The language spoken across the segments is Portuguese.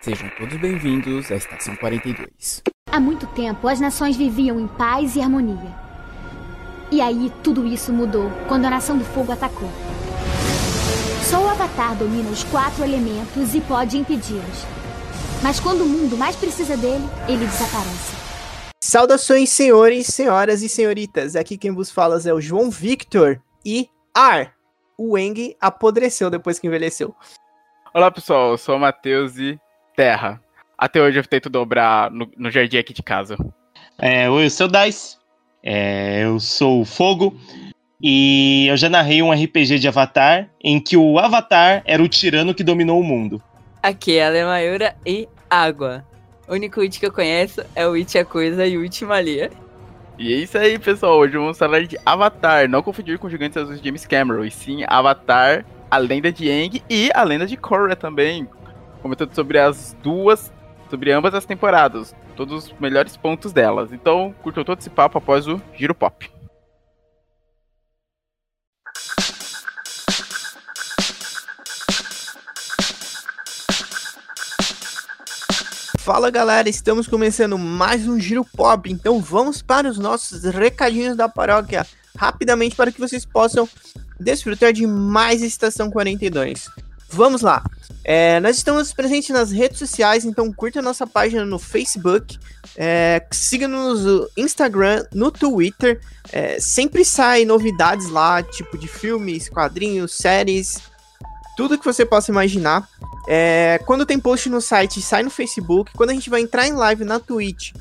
Sejam todos bem-vindos à Estação 42. Há muito tempo, as nações viviam em paz e harmonia. E aí, tudo isso mudou quando a Nação do Fogo atacou. Só o Avatar domina os quatro elementos e pode impedi-los. Mas quando o mundo mais precisa dele, ele desaparece. Saudações, senhores, senhoras e senhoritas. Aqui quem vos fala é o João Victor e Ar. O Eng apodreceu depois que envelheceu. Olá, pessoal. Eu sou o Matheus e Terra. Até hoje eu tento dobrar no, no jardim aqui de casa. É, oi, eu sou o Dice. É, eu sou o Fogo. E eu já narrei um RPG de Avatar em que o Avatar era o tirano que dominou o mundo. Aqui é a Lemayura e Água. O único It que eu conheço é o It a Coisa e o It Malia. E é isso aí, pessoal. Hoje vamos falar de Avatar. Não confundir com Gigantes Azuis de James Cameron, e sim Avatar, a lenda de Aang e a lenda de Korra também. Comentando sobre as duas, sobre ambas as temporadas. Todos os melhores pontos delas. Então, curtam todo esse papo após o Giro Pop. Fala galera, estamos começando mais um Giro Pop, então vamos para os nossos recadinhos da paróquia rapidamente para que vocês possam desfrutar de mais Estação 42. Vamos lá, é, nós estamos presentes nas redes sociais, então curta nossa página no Facebook, é, siga-nos no Instagram, no Twitter, é, sempre sai novidades lá, tipo de filmes, quadrinhos, séries, tudo que você possa imaginar. É, quando tem post no site, sai no Facebook. Quando a gente vai entrar em live na Twitch,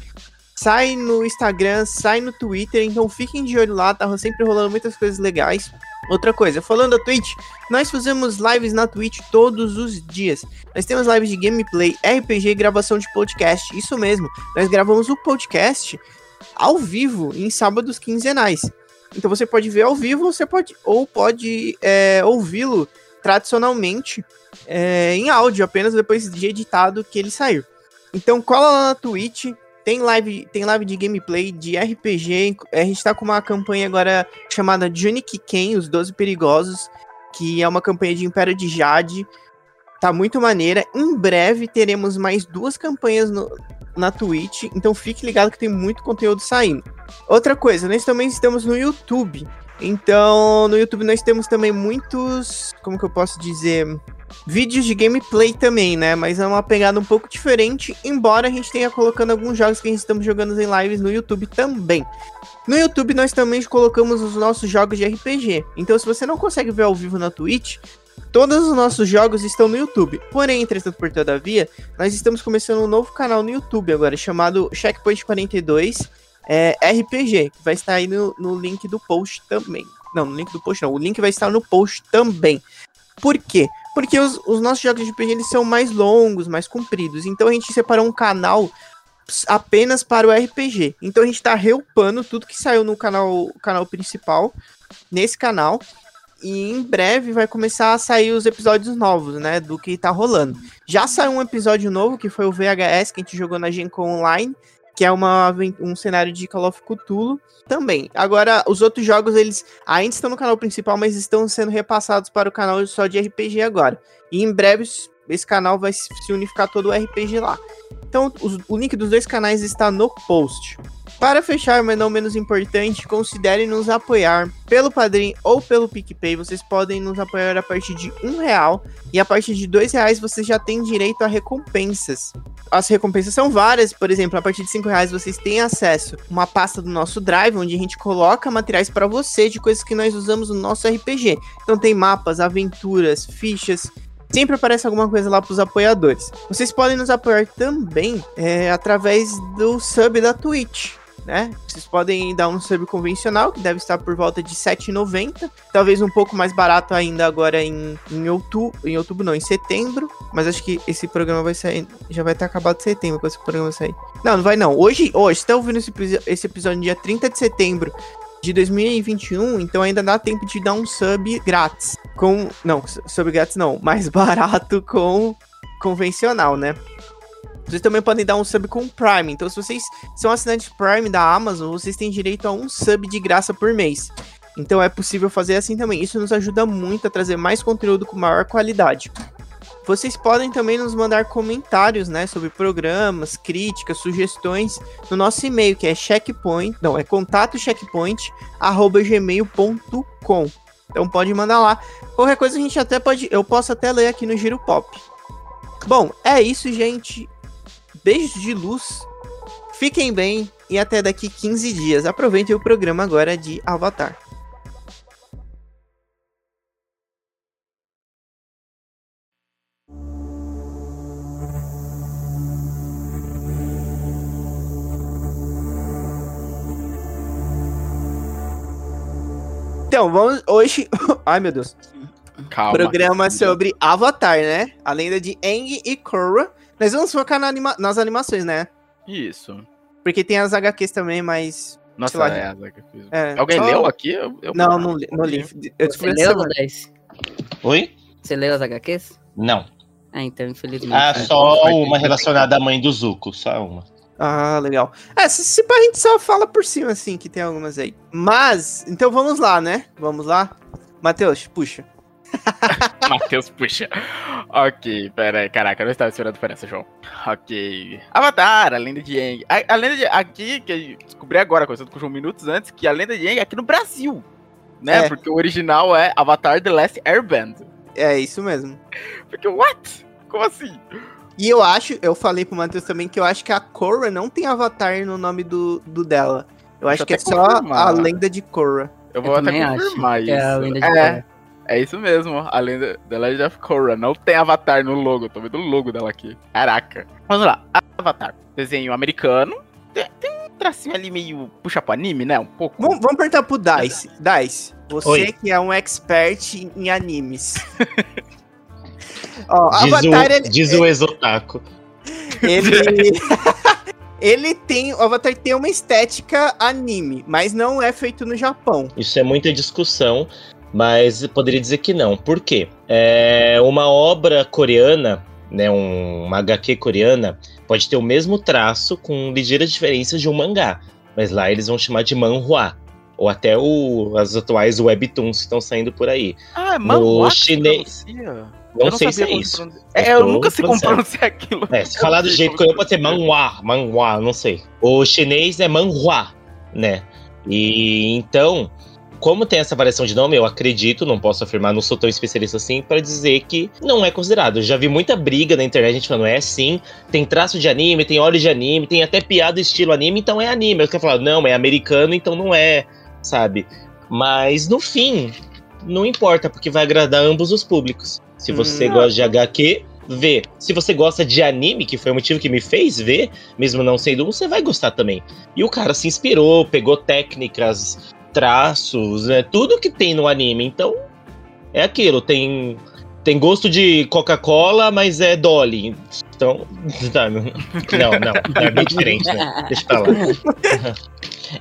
sai no Instagram, sai no Twitter. Então fiquem de olho lá, tá sempre rolando muitas coisas legais. Outra coisa, falando da Twitch, nós fazemos lives na Twitch todos os dias. Nós temos lives de gameplay, RPG e gravação de podcast. Isso mesmo, nós gravamos o podcast ao vivo em sábados quinzenais. Então você pode ver ao vivo, você pode ou pode é, ouvi-lo tradicionalmente é, em áudio, apenas depois de editado que ele saiu. Então cola lá na Twitch, tem live, tem live de gameplay de RPG. A gente tá com uma campanha agora chamada Johnny Ken, os 12 perigosos, que é uma campanha de Império de Jade. Tá muito maneira. Em breve teremos mais duas campanhas no, na Twitch, então fique ligado que tem muito conteúdo saindo. Outra coisa, nós também estamos no YouTube. Então, no YouTube nós temos também muitos, como que eu posso dizer, vídeos de gameplay também, né? Mas é uma pegada um pouco diferente, embora a gente tenha colocando alguns jogos que a gente estamos jogando em lives no YouTube também. No YouTube nós também colocamos os nossos jogos de RPG. Então, se você não consegue ver ao vivo na Twitch, Todos os nossos jogos estão no YouTube. Porém, entretanto, por todavia, nós estamos começando um novo canal no YouTube agora, chamado Checkpoint 42 é, RPG, que vai estar aí no, no link do post também. Não, no link do post não, o link vai estar no post também. Por quê? Porque os, os nossos jogos de RPG eles são mais longos, mais compridos. Então a gente separou um canal apenas para o RPG. Então a gente está reupando tudo que saiu no canal, canal principal, nesse canal. E em breve vai começar a sair os episódios novos, né? Do que tá rolando. Já saiu um episódio novo, que foi o VHS, que a gente jogou na Gen Online que é uma, um cenário de Call of Cthulhu também. Agora, os outros jogos, eles ainda estão no canal principal, mas estão sendo repassados para o canal só de RPG agora. E em breve, esse canal vai se unificar todo o RPG lá. Então, os, o link dos dois canais está no post. Para fechar, mas não menos importante, considere nos apoiar pelo Padrim ou pelo PicPay. Vocês podem nos apoiar a partir de um real e a partir de dois reais você já tem direito a recompensas. As recompensas são várias, por exemplo, a partir de cinco reais vocês têm acesso a uma pasta do nosso Drive, onde a gente coloca materiais para você de coisas que nós usamos no nosso RPG. Então tem mapas, aventuras, fichas, sempre aparece alguma coisa lá para os apoiadores. Vocês podem nos apoiar também é, através do sub da Twitch né? Vocês podem dar um sub convencional, que deve estar por volta de R$ 7,90. Talvez um pouco mais barato ainda agora em, em outubro. Em outubro não, em setembro. Mas acho que esse programa vai sair. Já vai estar acabado setembro quando esse programa sair. Não, não vai não. Hoje, hoje, você tá ouvindo esse, esse episódio dia 30 de setembro de 2021, então ainda dá tempo de dar um sub grátis. Com. Não, sub grátis não, mais barato com convencional, né? Vocês também podem dar um sub com Prime. Então, se vocês são assinantes Prime da Amazon, vocês têm direito a um sub de graça por mês. Então é possível fazer assim também. Isso nos ajuda muito a trazer mais conteúdo com maior qualidade. vocês podem também nos mandar comentários, né, sobre programas, críticas, sugestões no nosso e-mail, que é checkpoint, não, é contato. Então pode mandar lá. Qualquer coisa a gente até pode, eu posso até ler aqui no Giro Pop. Bom, é isso, gente. Beijos de luz. Fiquem bem e até daqui 15 dias. Aproveitem o programa agora de Avatar. Então, vamos hoje. Ai, meu Deus. Calma. Programa sobre Avatar, né? A lenda de Aang e Korra. Nós vamos focar na anima- nas animações, né? Isso. Porque tem as HQs também, mas. Nossa, Sei lá. é. É, Alguém só- leu aqui? Eu- eu- Não, não, li- não li. Eu Você leu. 10? Oi? Você leu as HQs? Não. Ah, então, infelizmente. Ah, né? só uma relacionada à mãe do Zuko, só uma. Ah, legal. É, se, se a gente só fala por cima, assim, que tem algumas aí. Mas, então vamos lá, né? Vamos lá. Matheus, puxa. Matheus, puxa. Ok, pera aí. Caraca, eu não estava esperando por essa, João. Ok. Avatar, a lenda de Aang. A, a lenda de. Aqui, que eu descobri agora, conversando com o João minutos antes, que a lenda de Aang é aqui no Brasil. Né? É. Porque o original é Avatar The Last Airband. É isso mesmo. Porque, what? Como assim? E eu acho, eu falei pro Matheus também que eu acho que a Korra não tem avatar no nome do, do dela. Eu acho que é eu até só confirmar. a lenda de Korra. Eu Eu vou até também acho confirmar que isso. é a lenda de é, Korra. É isso mesmo. A lenda The Legend of Korra. Não tem Avatar no logo. Tô vendo o logo dela aqui. Caraca. Vamos lá. Avatar. Desenho americano. Tem, tem um tracinho ali meio puxa pro anime, né? Um pouco. Vamos, vamos perguntar pro Dice. Dice, você Oi. que é um expert em, em animes. Ó, Diz, Avatar, o, ele, diz o exotaco. ele, ele tem, o Avatar tem uma estética anime, mas não é feito no Japão. Isso é muita discussão, mas eu poderia dizer que não. Por quê? É uma obra coreana, né, um, uma HQ coreana, pode ter o mesmo traço com ligeiras diferenças de um mangá, mas lá eles vão chamar de manhua. Ou até o, as atuais webtoons que estão saindo por aí. Ah, é se chinês. Não, Eu sei se é isso. pronuncia. É, eu tô nunca sei como pronunciando. pronunciar aquilo. É, se falar do Eu jeito coreano pode ser manhua, manhua, não sei. O chinês é manhua, né? E então, como tem essa variação de nome, eu acredito, não posso afirmar, não sou tão especialista assim, pra dizer que não é considerado. Eu já vi muita briga na internet, gente falando, é sim, tem traço de anime, tem olhos de anime, tem até piada estilo anime, então é anime. Eu quero falar, não, é americano, então não é, sabe? Mas no fim, não importa, porque vai agradar ambos os públicos. Se você Hum. gosta de HQ, vê. Se você gosta de anime, que foi o motivo que me fez ver, mesmo não sendo um, você vai gostar também. E o cara se inspirou, pegou técnicas, traços, né, tudo que tem no anime. Então, é aquilo, tem tem gosto de Coca-Cola, mas é Dolly. Então, tá, não, não, não, é bem diferente, né? Deixa pra lá.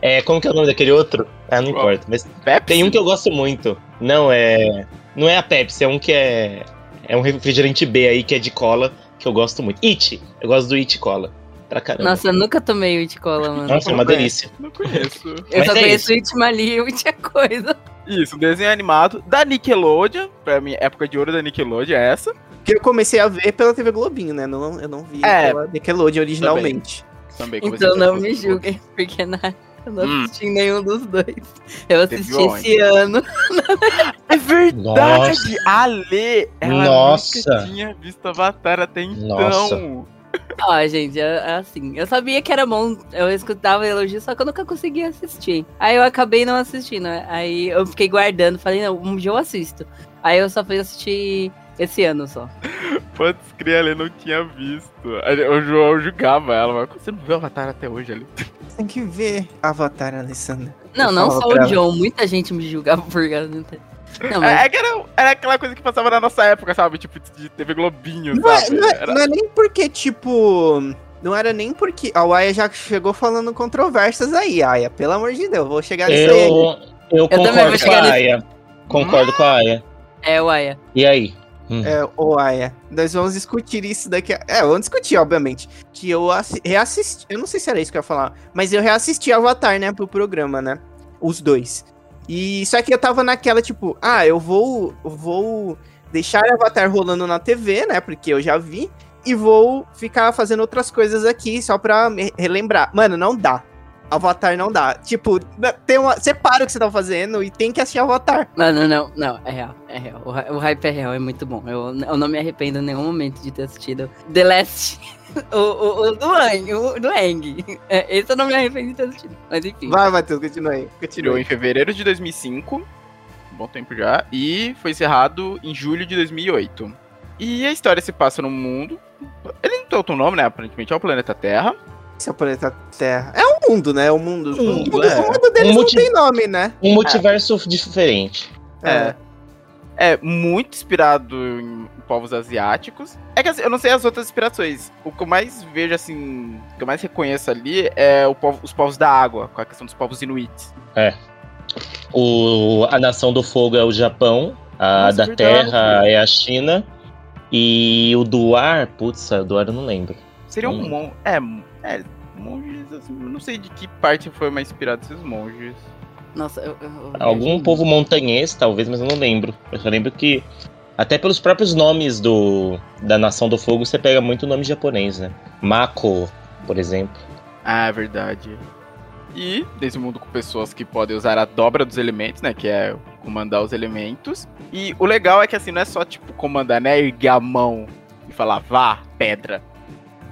É, como que é o nome daquele outro? Ah, não importa, mas Pepsi? tem um que eu gosto muito. Não, é. Não é a Pepsi, é um que é. É um refrigerante B aí que é de cola, que eu gosto muito. It! Eu gosto do It Cola. Pra caramba. Nossa, eu nunca tomei It Cola, mano. Nossa, é uma delícia. Não conheço. eu mas só é conheço It Mali e It coisa. Isso, um desenho animado da Nickelodeon. Pra mim, época de ouro da Nickelodeon é essa. Que eu comecei a ver pela TV Globinho, né? Não, eu não vi É. pela Nickelodeon originalmente. Também comecei Então não me julguem, porque na... eu não Hum. assisti nenhum dos dois. Eu assisti esse ano. É verdade! Nossa. A Lê, ela Nossa. nunca tinha visto Avatar até então. Nossa. Ó, gente, é, é assim. Eu sabia que era bom, eu escutava elogio, só que eu nunca conseguia assistir. Aí eu acabei não assistindo. Aí eu fiquei guardando, falei, não, um dia eu assisto. Aí eu só fui assistir esse ano só. Pode crer, a Lê não tinha visto. O João julgava ela, mas você não viu Avatar até hoje ali? Você tem que ver Avatar, Alessandra. Não, não só o ela. John, muita gente me julgava por causa do. Não, mas É, é que era, era aquela coisa que passava na nossa época, sabe? Tipo, de TV Globinho, Não é, sabe? não, é, Era- não é nem porque, tipo. Não era nem porque. A Aya já chegou falando controvérsias aí, Aya. Pelo amor de Deus, vou chegar nisso aí. Eu, eu também vou concordo com a nesse- Aya. Concordo com a Aya. é, Uaia. E aí? É, ô Aya, nós vamos discutir isso daqui. A... É, vamos discutir, obviamente. Que eu assi- reassisti. Eu não sei se era isso que eu ia falar, mas eu reassisti Avatar, né, pro programa, né? Os dois. E só que eu tava naquela, tipo, ah, eu vou. vou deixar Avatar rolando na TV, né? Porque eu já vi. E vou ficar fazendo outras coisas aqui só pra relembrar. Mano, não dá. Avatar não dá. Tipo, tem uma... separa o que você tá fazendo e tem que assistir Avatar. Não, não, não, não, é real, é real. O, o hype é real, é muito bom. Eu, eu não me arrependo em nenhum momento de ter assistido The Last, o, o, o do Ang, o do Ang. É, esse eu não me arrependo de ter assistido, mas enfim. Vai, Matheus, continua aí. Aí. em fevereiro de 2005, um bom tempo já, e foi encerrado em julho de 2008. E a história se passa no mundo. Ele não tem outro nome, né? Aparentemente é o planeta Terra. Esse é o planeta Terra. É um mundo, né? O mundo. O Mundo, é. o mundo deles Um não multi- tem nome, né? Um multiverso diferente. É. É muito inspirado em povos asiáticos. É que assim, eu não sei as outras inspirações. O que eu mais vejo, assim, o que eu mais reconheço ali é o povo- os povos da água, com a questão dos povos inuits. O, a Nação do Fogo é o Japão, a Nossa, da verdade. Terra é a China. E o do ar, putz, o do ar eu não lembro. Seria um Hum. É, é, monges, assim, eu não sei de que parte foi mais inspirado esses monges. Nossa, eu, eu- eu Algum povo montanhês, talvez, mas eu não lembro. Eu só lembro que, até pelos próprios nomes do, da Nação do Fogo, você pega muito nome japonês, né? Mako, por exemplo. Ah, é verdade. E desse mundo com pessoas que podem usar a dobra dos elementos, né? Que é comandar os elementos. E o legal é que assim, não é só tipo comandar, né? Erguer a mão e falar, vá, pedra.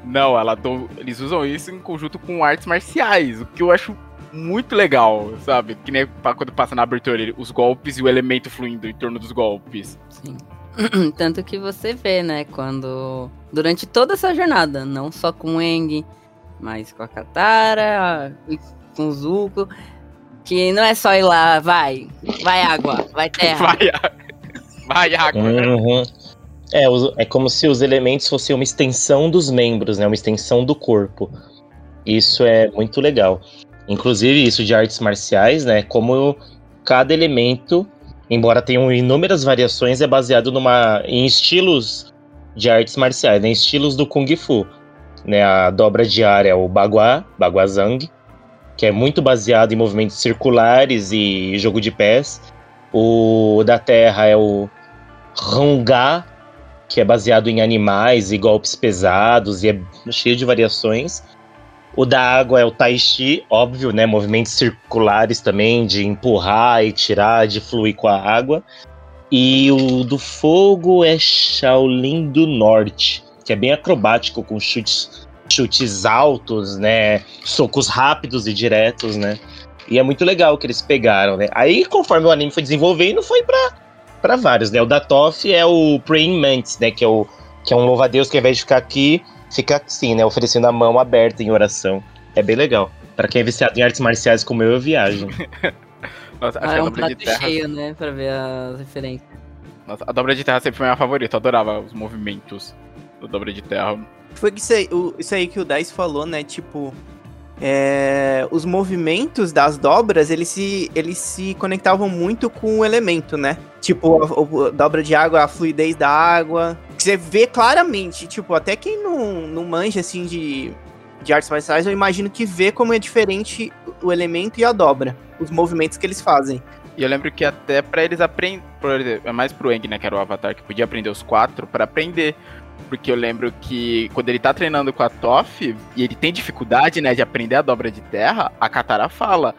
Não, ela do- eles usam isso em conjunto com artes marciais, o que eu acho muito legal, sabe? Que nem quando passa na abertura os golpes e o elemento fluindo em torno dos golpes. Sim. Tanto que você vê, né, quando. Durante toda essa jornada, não só com o Eng, mas com a Katara, com o Zuko, que não é só ir lá, vai, vai água, vai terra. Vai, vai água. Uhum. É, é como se os elementos fossem uma extensão dos membros, né? Uma extensão do corpo. Isso é muito legal. Inclusive, isso de artes marciais, né? Como cada elemento, embora tenham inúmeras variações, é baseado numa, em estilos de artes marciais, né? Estilos do Kung Fu. Né? A dobra de ar é o Bagua, Baguazhang, que é muito baseado em movimentos circulares e jogo de pés. O da terra é o Hanga, que é baseado em animais e golpes pesados e é cheio de variações. O da água é o Tai Chi, óbvio, né? Movimentos circulares também, de empurrar e tirar, de fluir com a água. E o do fogo é Shaolin do Norte, que é bem acrobático, com chutes, chutes altos, né? Socos rápidos e diretos, né? E é muito legal que eles pegaram, né? Aí, conforme o anime foi desenvolvendo, foi pra, pra vários, né? O da Toff é o Praying Mantis, né? Que é, o, que é um louva-a-Deus que ao invés de ficar aqui, fica assim, né? Oferecendo a mão aberta em oração. É bem legal. Pra quem é viciado em artes marciais como eu, eu viajo. Nossa, acho Ah, que é a um dobra de prato terra. cheio, né, pra ver as referências. Nossa, a dobra de terra sempre foi minha favorita. Eu adorava os movimentos do dobra de terra. Foi isso aí, o- isso aí que o Dice falou, né? Tipo, é, os movimentos das dobras, eles se, eles se conectavam muito com o elemento, né? Tipo, a, a dobra de água, a fluidez da água. Você vê claramente, tipo, até quem não, não manja, assim, de, de artes marciais, eu imagino que vê como é diferente o elemento e a dobra. Os movimentos que eles fazem. E eu lembro que até pra eles aprenderem. É mais pro Eng, né? Que era o avatar que podia aprender os quatro pra aprender. Porque eu lembro que quando ele tá treinando com a Toff e ele tem dificuldade, né, de aprender a dobra de terra, a Katara fala.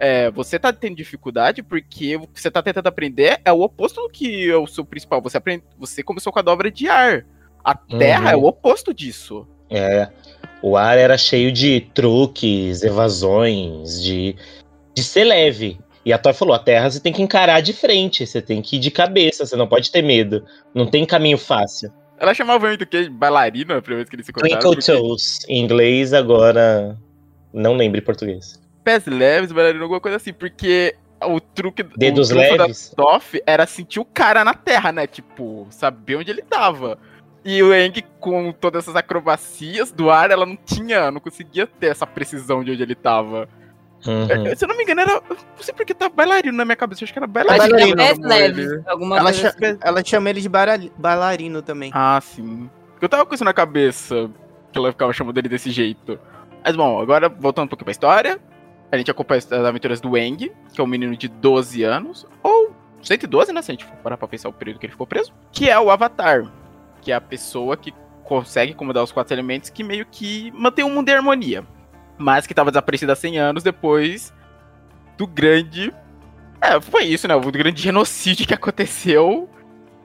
É, você tá tendo dificuldade porque o que você tá tentando aprender é o oposto do que é o seu principal. Você, aprende, você começou com a dobra de ar. A terra Uhum. é o oposto disso. É. O ar era cheio de truques, evasões, de, de ser leve. E a Toy falou: a terra você tem que encarar de frente, você tem que ir de cabeça, você não pode ter medo. Não tem caminho fácil. Ela chamava muito que de bailarina a primeira vez que eles se encontraram. Twinkle porque- Toes, em inglês, agora não lembro em português. pés leves, bailarina, alguma coisa assim, porque o truque Dedos o trunfo leves? da Toff era sentir o cara na terra, né? Tipo, saber onde ele tava. E o Eng, com todas essas acrobacias do ar, ela não tinha, não conseguia ter essa precisão de onde ele tava. Uhum. Eu- Se eu não me engano, era. Não sei porque tá bailarino na minha cabeça, eu acho que era Acho bailarino. é ele. leves, alguma Ela, coisa cha- assim. ela chama ele de bailarino também. Ah, sim. Eu tava com isso na cabeça, que ela ficava chamando ele desse jeito. Mas bom, agora voltando um pouquinho pra história. A gente acompanha as aventuras do Eng, que é um menino de 12 anos, ou 112, né? Se a gente for parar pra pensar o período que ele ficou preso. Que é o Avatar. Que é a pessoa que consegue comandar os quatro elementos que meio que mantém o mundo em harmonia. Mas que tava desaparecido há 100 anos depois do grande. É, foi isso, né? O grande genocídio que aconteceu.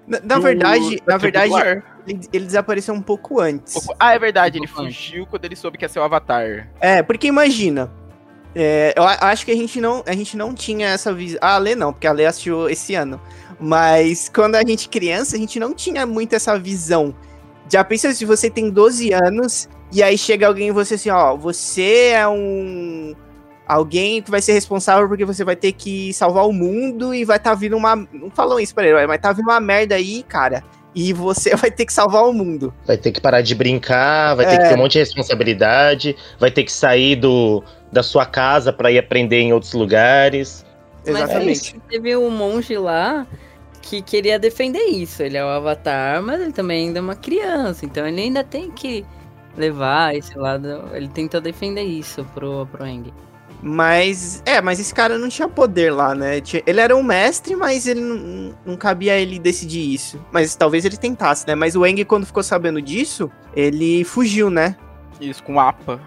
Na, na do- verdade, da na verdade, do ar. ele, ele desapareceu um pouco antes. Ah, é verdade, ele fugiu quando ele soube que ia ser o Avatar. É, porque imagina. é, eu acho que a gente não, a gente não tinha essa visão. Ah, a Lê não, porque a Lê assistiu esse ano. Mas quando a gente criança, a gente não tinha muito essa visão. Já pensa se você tem 12 anos e aí chega alguém e você assim, ó, você é um alguém que vai ser responsável porque você vai ter que salvar o mundo e vai estar vindo uma, não falam isso pra ele, mas tá vindo uma merda aí, cara. E você vai ter que salvar o mundo. Vai ter que parar de brincar, vai ter É. que ter um monte de responsabilidade, vai ter que sair do, da sua casa pra ir aprender em outros lugares. Exatamente. Mas teve um monge lá que queria defender isso. Ele é o avatar, mas ele também ainda é uma criança. Então ele ainda tem que levar esse lado. Ele tentou defender isso pro, pro Eng. Mas, é, mas esse cara não tinha poder lá, né? Ele era um mestre, mas ele não, não cabia ele decidir isso. Mas talvez ele tentasse, né? Mas o Eng, quando ficou sabendo disso, ele fugiu, né? Isso, com o APA,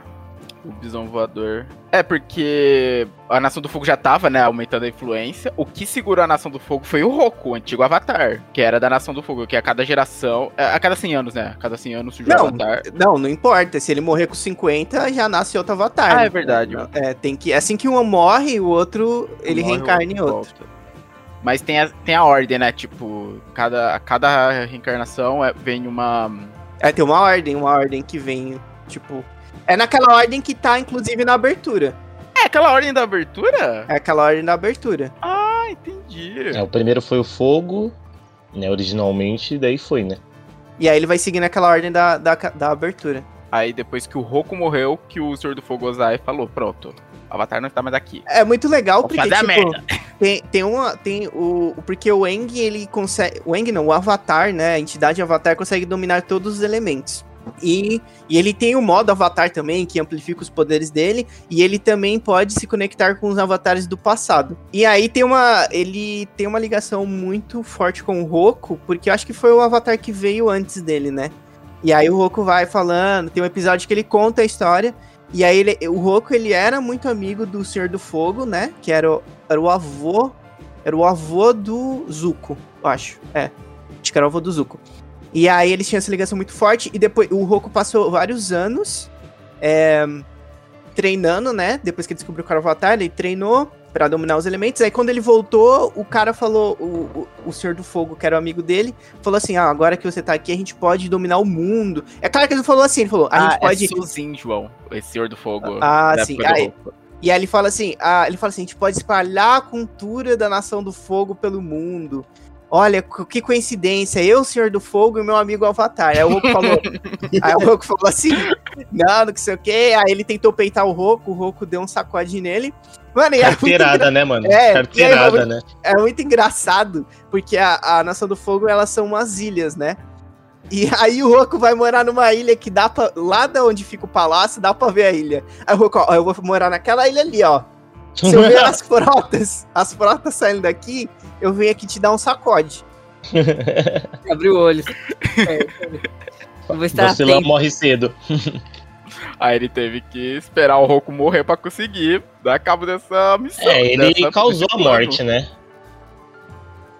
o bisão voador. É, porque a Nação do Fogo já tava, né, aumentando a influência. O que segurou a Nação do Fogo foi o Roku, o antigo Avatar, que era da Nação do Fogo, que a cada geração, é, a cada 100 anos, né, a cada 100 anos surgiu o Avatar. não, não importa. Se ele morrer com 50, já nasce outro avatar. Ah, né? é verdade. É, tem que. Assim que um morre, o outro ele Morre, reencarna em outro. volta. Mas tem a, tem a ordem, né, tipo, cada, a cada reencarnação é- vem uma... É, tem uma ordem, uma ordem que vem, tipo. É naquela ordem que tá, inclusive, na abertura. É aquela ordem da abertura? É aquela ordem da abertura. Ah, entendi. É, o primeiro foi o fogo, né, originalmente, daí foi, né? E aí ele vai seguindo aquela ordem da, da, da abertura. Aí depois que o Roku morreu, que o Senhor do Fogo Ozai falou, pronto, o Avatar não está mais aqui. É muito legal Vou porque, fazer a tipo, merda. tem, tem uma. Tem o. Porque o Eng, ele consegue. O Eng não, o Avatar, né? A entidade Avatar consegue dominar todos os elementos. E, e ele tem o modo Avatar também, que amplifica os poderes dele. E ele também pode se conectar com os avatares do passado. E aí tem uma. Ele tem uma ligação muito forte com o Roku, porque eu acho que foi o Avatar que veio antes dele, né? E aí o Roku vai falando, tem um episódio que ele conta a história. E aí ele, o Roku, ele era muito amigo do Senhor do Fogo, né? Que era o, era o avô. Era o avô do Zuko, eu acho. É. Acho que era o avô do Zuko. E aí eles tinham essa ligação muito forte. E depois o Roku passou vários anos é, treinando, né? Depois que ele descobriu o Avatar, ele treinou pra dominar os elementos. Aí quando ele voltou, o cara falou, o, o, o Senhor do Fogo, que era o amigo dele, falou assim: Ah, agora que você tá aqui, a gente pode dominar o mundo. É claro que ele falou assim, ele falou, a ah, gente pode. é Suzin, João, esse Senhor do Fogo. Ah, sim. Aí-. E aí ele fala assim, ah, ele fala assim, a gente pode espalhar a cultura da Nação do Fogo pelo mundo. Olha, que coincidência, eu, Senhor do Fogo, e meu amigo Avatar. Aí o Roku falou, aí o Roku falou assim, não, não sei o quê. Aí ele tentou peitar o Roku, o Roku deu um sacode nele. Mano, e é muito, engra- Carteirada, né, mano? É, Carteirada, e aí, né? é muito engraçado, porque a, a Nação do Fogo, elas são umas ilhas, né? E aí o Roku vai morar numa ilha que dá pra. Lá da onde fica o palácio, dá pra ver a ilha. Aí o Roku, ó, eu vou morar naquela ilha ali, ó. Se eu ver as frotas, as frotas saindo daqui, eu venho aqui te dar um sacode. Abriu o olho. É, eu vou estar Vacilão atento. morre cedo. Aí ele teve que esperar o Roku morrer pra conseguir dar cabo dessa missão. É, ele dessa- causou a morte, né?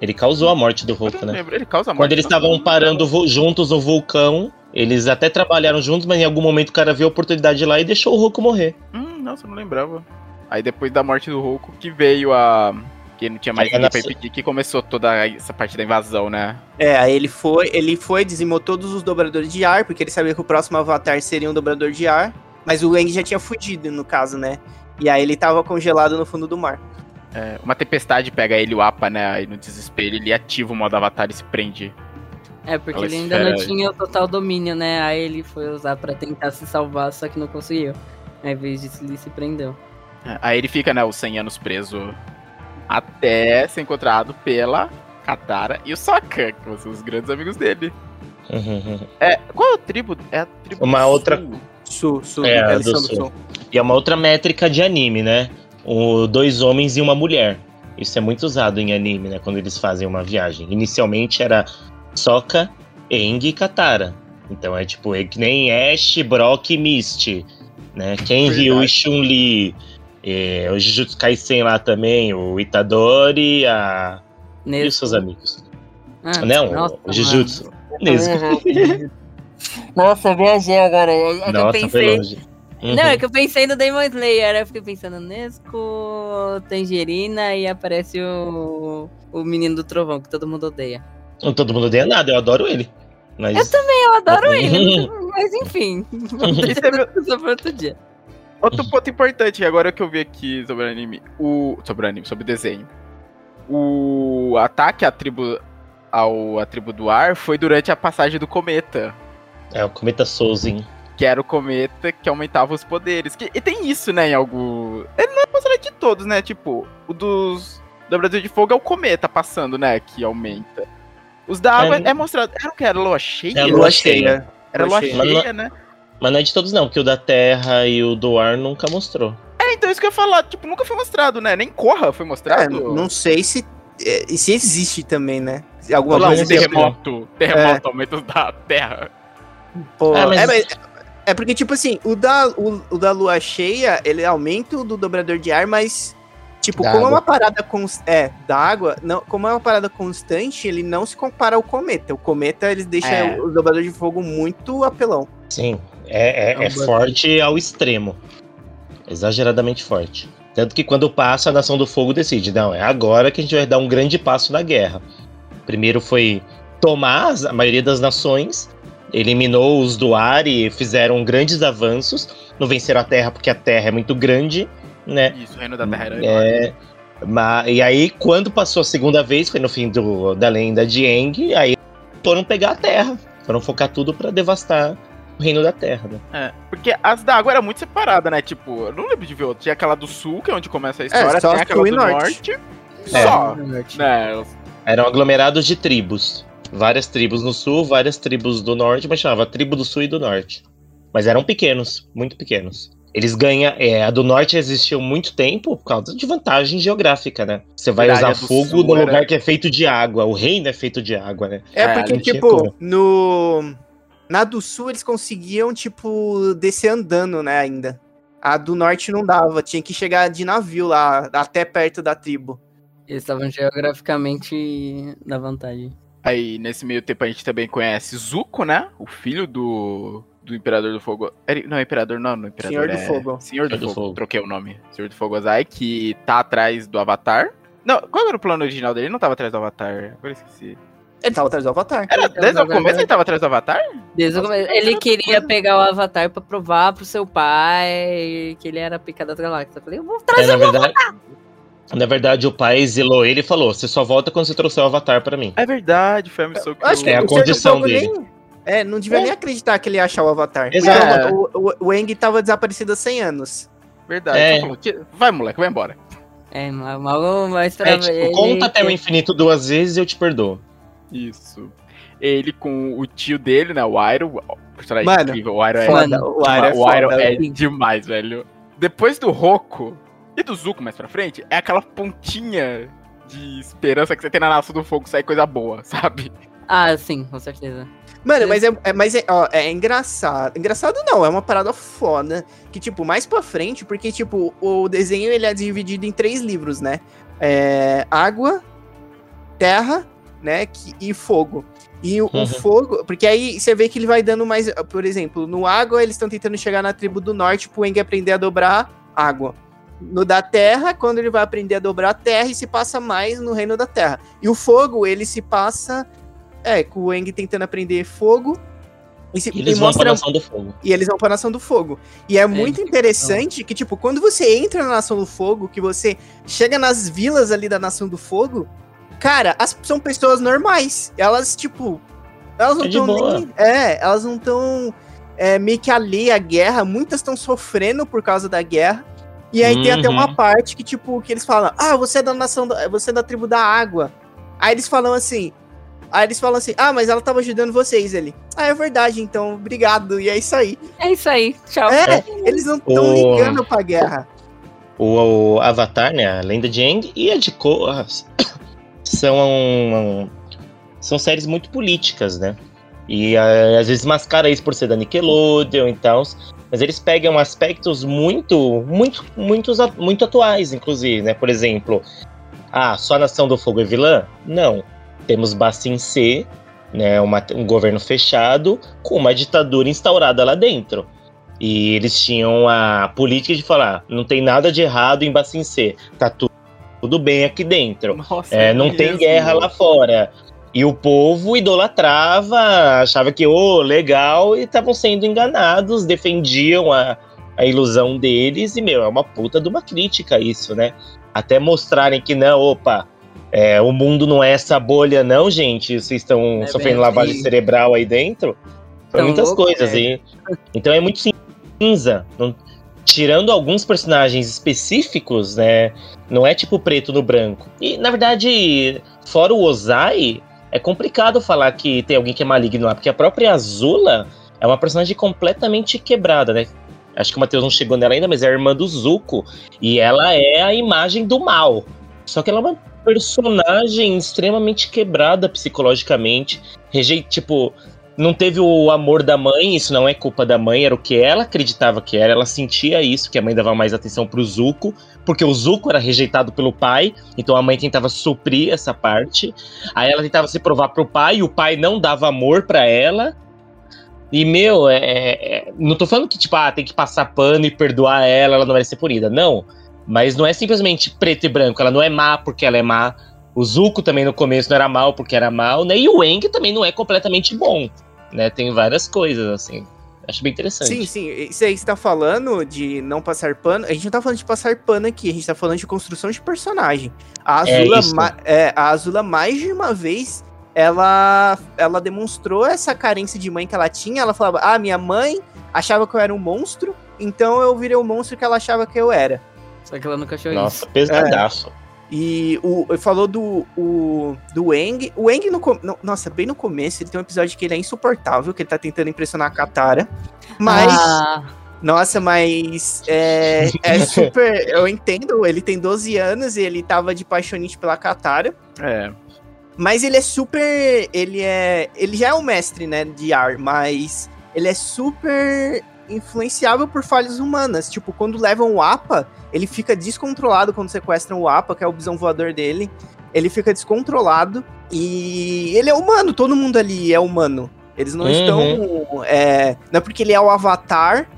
Ele causou a morte do Roku, né? lembro, ele causa a morte. Quando eles estavam parando vo- juntos no vulcão, eles até trabalharam juntos, mas em algum momento o cara viu a oportunidade lá e deixou o Roku morrer. Hum, nossa, eu não lembrava. Aí depois da morte do Roku que veio a. Que não tinha mais Aí a ninguém pra impedir, que começou toda essa parte da invasão, né? É, aí ele foi, ele foi, dizimou todos os dobradores de ar, porque ele sabia que o próximo avatar seria um dobrador de ar. Mas o Eng já tinha fugido, no caso, né? E aí ele tava congelado no fundo do mar. É, uma tempestade pega ele, o APA, né? Aí no desespero ele ativa o modo avatar e se prende. É, porque ele ainda não tinha o total domínio, né? Aí ele foi usar pra tentar se salvar, só que não conseguiu. Aí, Ao invés disso, ele se prendeu. Aí ele fica, né, os 100 anos preso até ser encontrado pela Katara e o Sokka, que são os grandes amigos dele. É, qual é a tribo? É a tribo Uma do outra- Sul. Sul, sul, É, do são sul. E é uma outra métrica de anime, né? O, dois homens e uma mulher. Isso é muito usado em anime, né? Quando eles fazem uma viagem. Inicialmente era Sokka, Aang e Katara. Então é tipo, é que nem Ash, Brock e Misty. Né? Ken Verdade. Ryu e Chun-Li. É, o Jujutsu Kaisen lá também, o Itadori a... e os seus amigos. Ah, Não, nossa, o Jujutsu. Nesco. Nossa, eu viajei agora. É que eu Nossa, foi pensei. longe. Uhum. Não, é que eu pensei no Demon Slayer, eu fiquei pensando Nesco, Tangerina e aparece o, o menino do trovão, que todo mundo odeia. Não todo mundo odeia nada, eu adoro ele. Mas... Eu também, eu adoro Uhum. ele. Mas enfim, deixar isso para outro dia. Outro ponto importante, agora que eu vi aqui sobre o anime, o sobre o anime, sobre o desenho. O ataque à tribo ao à tribo do ar foi durante a passagem do cometa, É, o Cometa Souzin. que era o cometa que aumentava os poderes. Que, e tem isso, né, em algum, ele não é mostrado de todos, né? Tipo, o dos do Brasil de Fogo é o cometa passando, né, que aumenta. Os da água É, é, mostrado, era o que era lua cheia? É a Lua cheia. Era lua cheia, né? Mas não é de todos não, porque o da Terra e o do Ar nunca mostrou. É, então isso que eu ia falar, tipo, nunca foi mostrado, né? Nem Corra foi É, mostrado. não sei se, é, se existe também, né? Se Alguma coisa um terremoto. Terremoto, aumento da terra. Pô, É, mas- é, mas- é porque, tipo assim, o da, o, o da lua cheia, ele aumenta o do dobrador de ar, mas, tipo, Da como é água. uma parada cons- é, da água, não, como é uma parada constante, ele não se compara ao cometa. O cometa, eles deixam É. o dobrador de fogo muito apelão. Sim, é, é, É um é forte ao extremo. Exageradamente forte. Tanto que quando passa, a Nação do Fogo decide, não, é agora que a gente vai dar um grande passo na guerra. Primeiro foi tomar a maioria das nações, eliminou os do ar e fizeram grandes avanços. Não venceram a Terra porque a Terra é muito grande, né? Isso, o reino da terra era. É, ma- e aí, quando passou a segunda vez, foi no fim do, da lenda de Aang, aí foram pegar a Terra. Foram focar tudo pra devastar reino da Terra, né? É, porque as da água era muito separada, né? Tipo, eu não lembro de ver outra. Tinha aquela do sul, que é onde começa a história. só tem aquela do norte. norte. É. Só. Né? Eram aglomerados de tribos. Várias tribos no sul, várias tribos do norte, mas chamava tribo do sul e do norte. Mas eram pequenos, muito pequenos. Eles ganham. É, a do norte existiu muito tempo por causa de vantagem geográfica, né? Você vai usar fogo sul no era- lugar que é feito de água. O reino é feito de água, né? É, É, porque, tipo, no. Na do sul eles conseguiam, tipo, descer andando, né, ainda. A do norte não dava, tinha que chegar de navio lá, até perto da tribo. Eles estavam geograficamente na vantagem. Aí, nesse meio tempo, a gente também conhece Zuko, né? O filho do, do Imperador do Fogo. Não, Imperador não, não Imperador Senhor do é- Fogo. Senhor do, Senhor do Fogo. Fogo. Troquei o nome. Senhor do Fogo Ozai, que tá atrás do Avatar. Não, qual era o plano original dele? Ele não tava atrás do Avatar. Agora eu esqueci. Ele tava atrás do Avatar. Era, desde o começo ele tava atrás do Avatar? Desde o começo. Ele que queria pegar o Avatar pra provar pro seu pai que ele era a pica das galáxias. Eu falei, eu vou É, trazer na verdade. Na verdade, o pai exilou ele e falou: você só volta quando você trouxer o avatar pra mim. É verdade, foi a missão que Acho que É a o condição dele. nem- É, não devia É. nem acreditar que ele ia achar o Avatar. Exato. O, o, o Aang tava desaparecido há 100 anos. Verdade. É. só falou, "Tira- vai, moleque, vai embora. É, mal, mal, mal É, tipo, ele. conta até o infinito duas vezes e eu te perdoo. Isso. Ele com o tio dele, né? O Personagem Mano, incrível. O Iroh é Foda, o Aira é o Iroh foda. é demais, velho. Depois do Roku e do Zuko mais pra frente, é aquela pontinha de esperança que você tem na Nação do Fogo sair coisa boa, sabe? Ah, sim, com certeza. Mano, mas é, é- mas é, ó, é engraçado. Engraçado não, é uma parada foda. Que, tipo, mais pra frente, porque, tipo, o desenho ele é dividido em três livros, né? É, água, terra, né? que- e fogo. E o, o Uhum. fogo. Porque aí você vê que ele vai dando mais. Por exemplo, no água, eles estão tentando chegar na tribo do norte pro Eng aprender a dobrar água. No da terra, quando ele vai aprender a dobrar a terra, e se passa mais no reino da terra. E o fogo, ele se passa. É, com o Eng tentando aprender fogo. E, se, E eles e vão mostra pra Nação do Fogo. e eles vão pra Nação do Fogo. E é muito interessante que, tipo, quando você entra na Nação do Fogo, que você chega nas vilas ali da Nação do Fogo, cara, as, são pessoas normais. Elas, tipo. Elas não É estão boa. nem. É, elas não estão é, meio que alheia à guerra. Muitas estão sofrendo por causa da guerra. E aí tem até Uhum. uma parte que, tipo, que eles falam: Ah, você é da nação. Da, você é da tribo da água. Aí eles falam assim. Aí eles falam assim: Ah, mas ela tava ajudando vocês ali. Ah, é verdade, então, obrigado. E é isso aí. É isso aí, tchau. É, eles não estão O- ligando pra guerra. o, o Avatar, né? A lenda de Aang e a de Korra são, são séries muito políticas, né? E a, às vezes mascara isso por ser da Nickelodeon e tal. Mas eles pegam aspectos muito, muito, muito, muito atuais, inclusive, né? Por exemplo, ah, só a Nação do Fogo é vilã? Não. Temos Bassin C, né? Uma, um governo fechado com uma ditadura instaurada lá dentro. E eles tinham a política de falar: não tem nada de errado em Bassin C, tá tu, tudo bem aqui dentro. Nossa, É, não mesmo. tem guerra lá fora. E o povo idolatrava, achava que, ô, legal, e estavam sendo enganados, defendiam a, a ilusão deles, e, meu, é uma puta de uma crítica isso, né? Até mostrarem que, não, opa, é, o mundo não é essa bolha, não, gente, vocês estão É sofrendo lavagem assim. cerebral aí dentro. Foi Tão muitas louco, coisas, é. e, então é muito cinza. Não- tirando alguns personagens específicos, né? Não é tipo preto no branco. E, na verdade, fora o Ozai, é complicado falar que tem alguém que é maligno lá, porque a própria Azula é uma personagem completamente quebrada, né? Acho que o Matheus não chegou nela ainda, mas é a irmã do Zuko. E ela é a imagem do mal. Só que ela é uma personagem extremamente quebrada psicologicamente. Rejei, tipo, não teve o amor da mãe, isso não é culpa da mãe, era o que ela acreditava que era. Ela sentia isso, que a mãe dava mais atenção pro Zuko, porque o Zuko era rejeitado pelo pai, então a mãe tentava suprir essa parte. Aí ela tentava se provar pro pai, e o pai não dava amor pra ela. E, meu, é, é- não tô falando que, tipo, ah, tem que passar pano e perdoar ela, ela não vai ser punida. Não. Mas não é simplesmente preto e branco, ela não é má porque ela é má. O Zuko também no começo não era mal porque era mal, né? E o Eng também não é completamente bom, né? Tem várias coisas, assim. Acho bem interessante. Sim, sim. Isso aí que você tá falando de não passar pano. A gente não tá falando de passar pano aqui, a gente tá falando de construção de personagem. A É Azula, isso. ma- é, a Azula mais de uma vez, ela, ela demonstrou essa carência de mãe que ela tinha. Ela falava: Ah, minha mãe achava que eu era um monstro, então eu virei o monstro que ela achava que eu era. Só que ela nunca achou Nossa, isso. pesadaço. E o falou do o, do Eng. O Eng, no, com- no- nossa, bem no começo, ele tem um episódio que ele é insuportável, que ele tá tentando impressionar a Katara. Mas. Ah, Nossa, mas é, é super. Eu entendo, ele tem 12 anos e ele tava de paixonite pela Katara. É. Mas ele é super. Ele é. Ele já é um mestre, né, de ar, mas ele é super influenciável por falhas humanas. Tipo, quando levam o APA, ele fica descontrolado quando sequestram o APA, que é o bisão voador dele. Ele fica descontrolado. E ele é humano, todo mundo ali é humano. Eles não Uhum. estão. é, não é porque ele é o avatar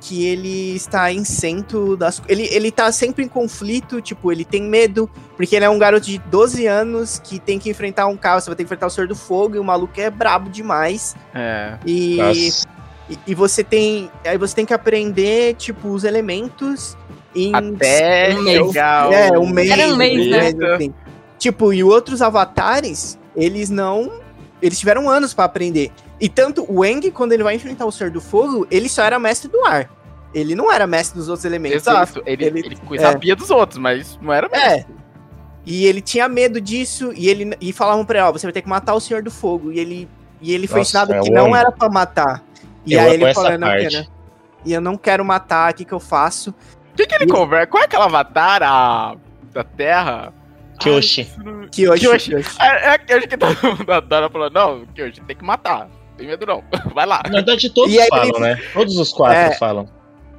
que ele está isento das. Ele, ele tá sempre em conflito, tipo, ele tem medo, porque ele é um garoto de 12 anos que tem que enfrentar um carro, você vai ter que enfrentar o Senhor do Fogo, e o maluco é brabo demais. É. E, Nossa. E, e você tem. Aí você tem que aprender, tipo, os elementos em. Até chegar É, o- um mês. Era um mês, né? assim. Tipo, e outros avatares, eles não. Eles tiveram anos pra aprender. E tanto o Eng, quando ele vai enfrentar o Ser do Fogo, ele só era mestre do ar. Ele não era mestre dos outros elementos. Exato. Ele, Ele- ele, sabia dos outros, mas não era mesmo. É. E ele tinha medo disso, e ele e falavam pra ele, ó, você vai ter que matar o Senhor do Fogo. E ele, e ele foi Nossa, ensinado eu que não era pra matar. E Eu aí ele não parte. quero. E eu não quero matar, o que que eu faço? O que, que ele conversa? Qual é aquela avatar a... da Terra? Kyoshi. Ai, Que hoje, Kyoshi. É, é a Kyoshi que todo mundo adora falando, não, Kyoshi, tem que matar. Não tem medo não. Vai lá. Na verdade, todos E falam, ele- né? Todos os quatro É. falam.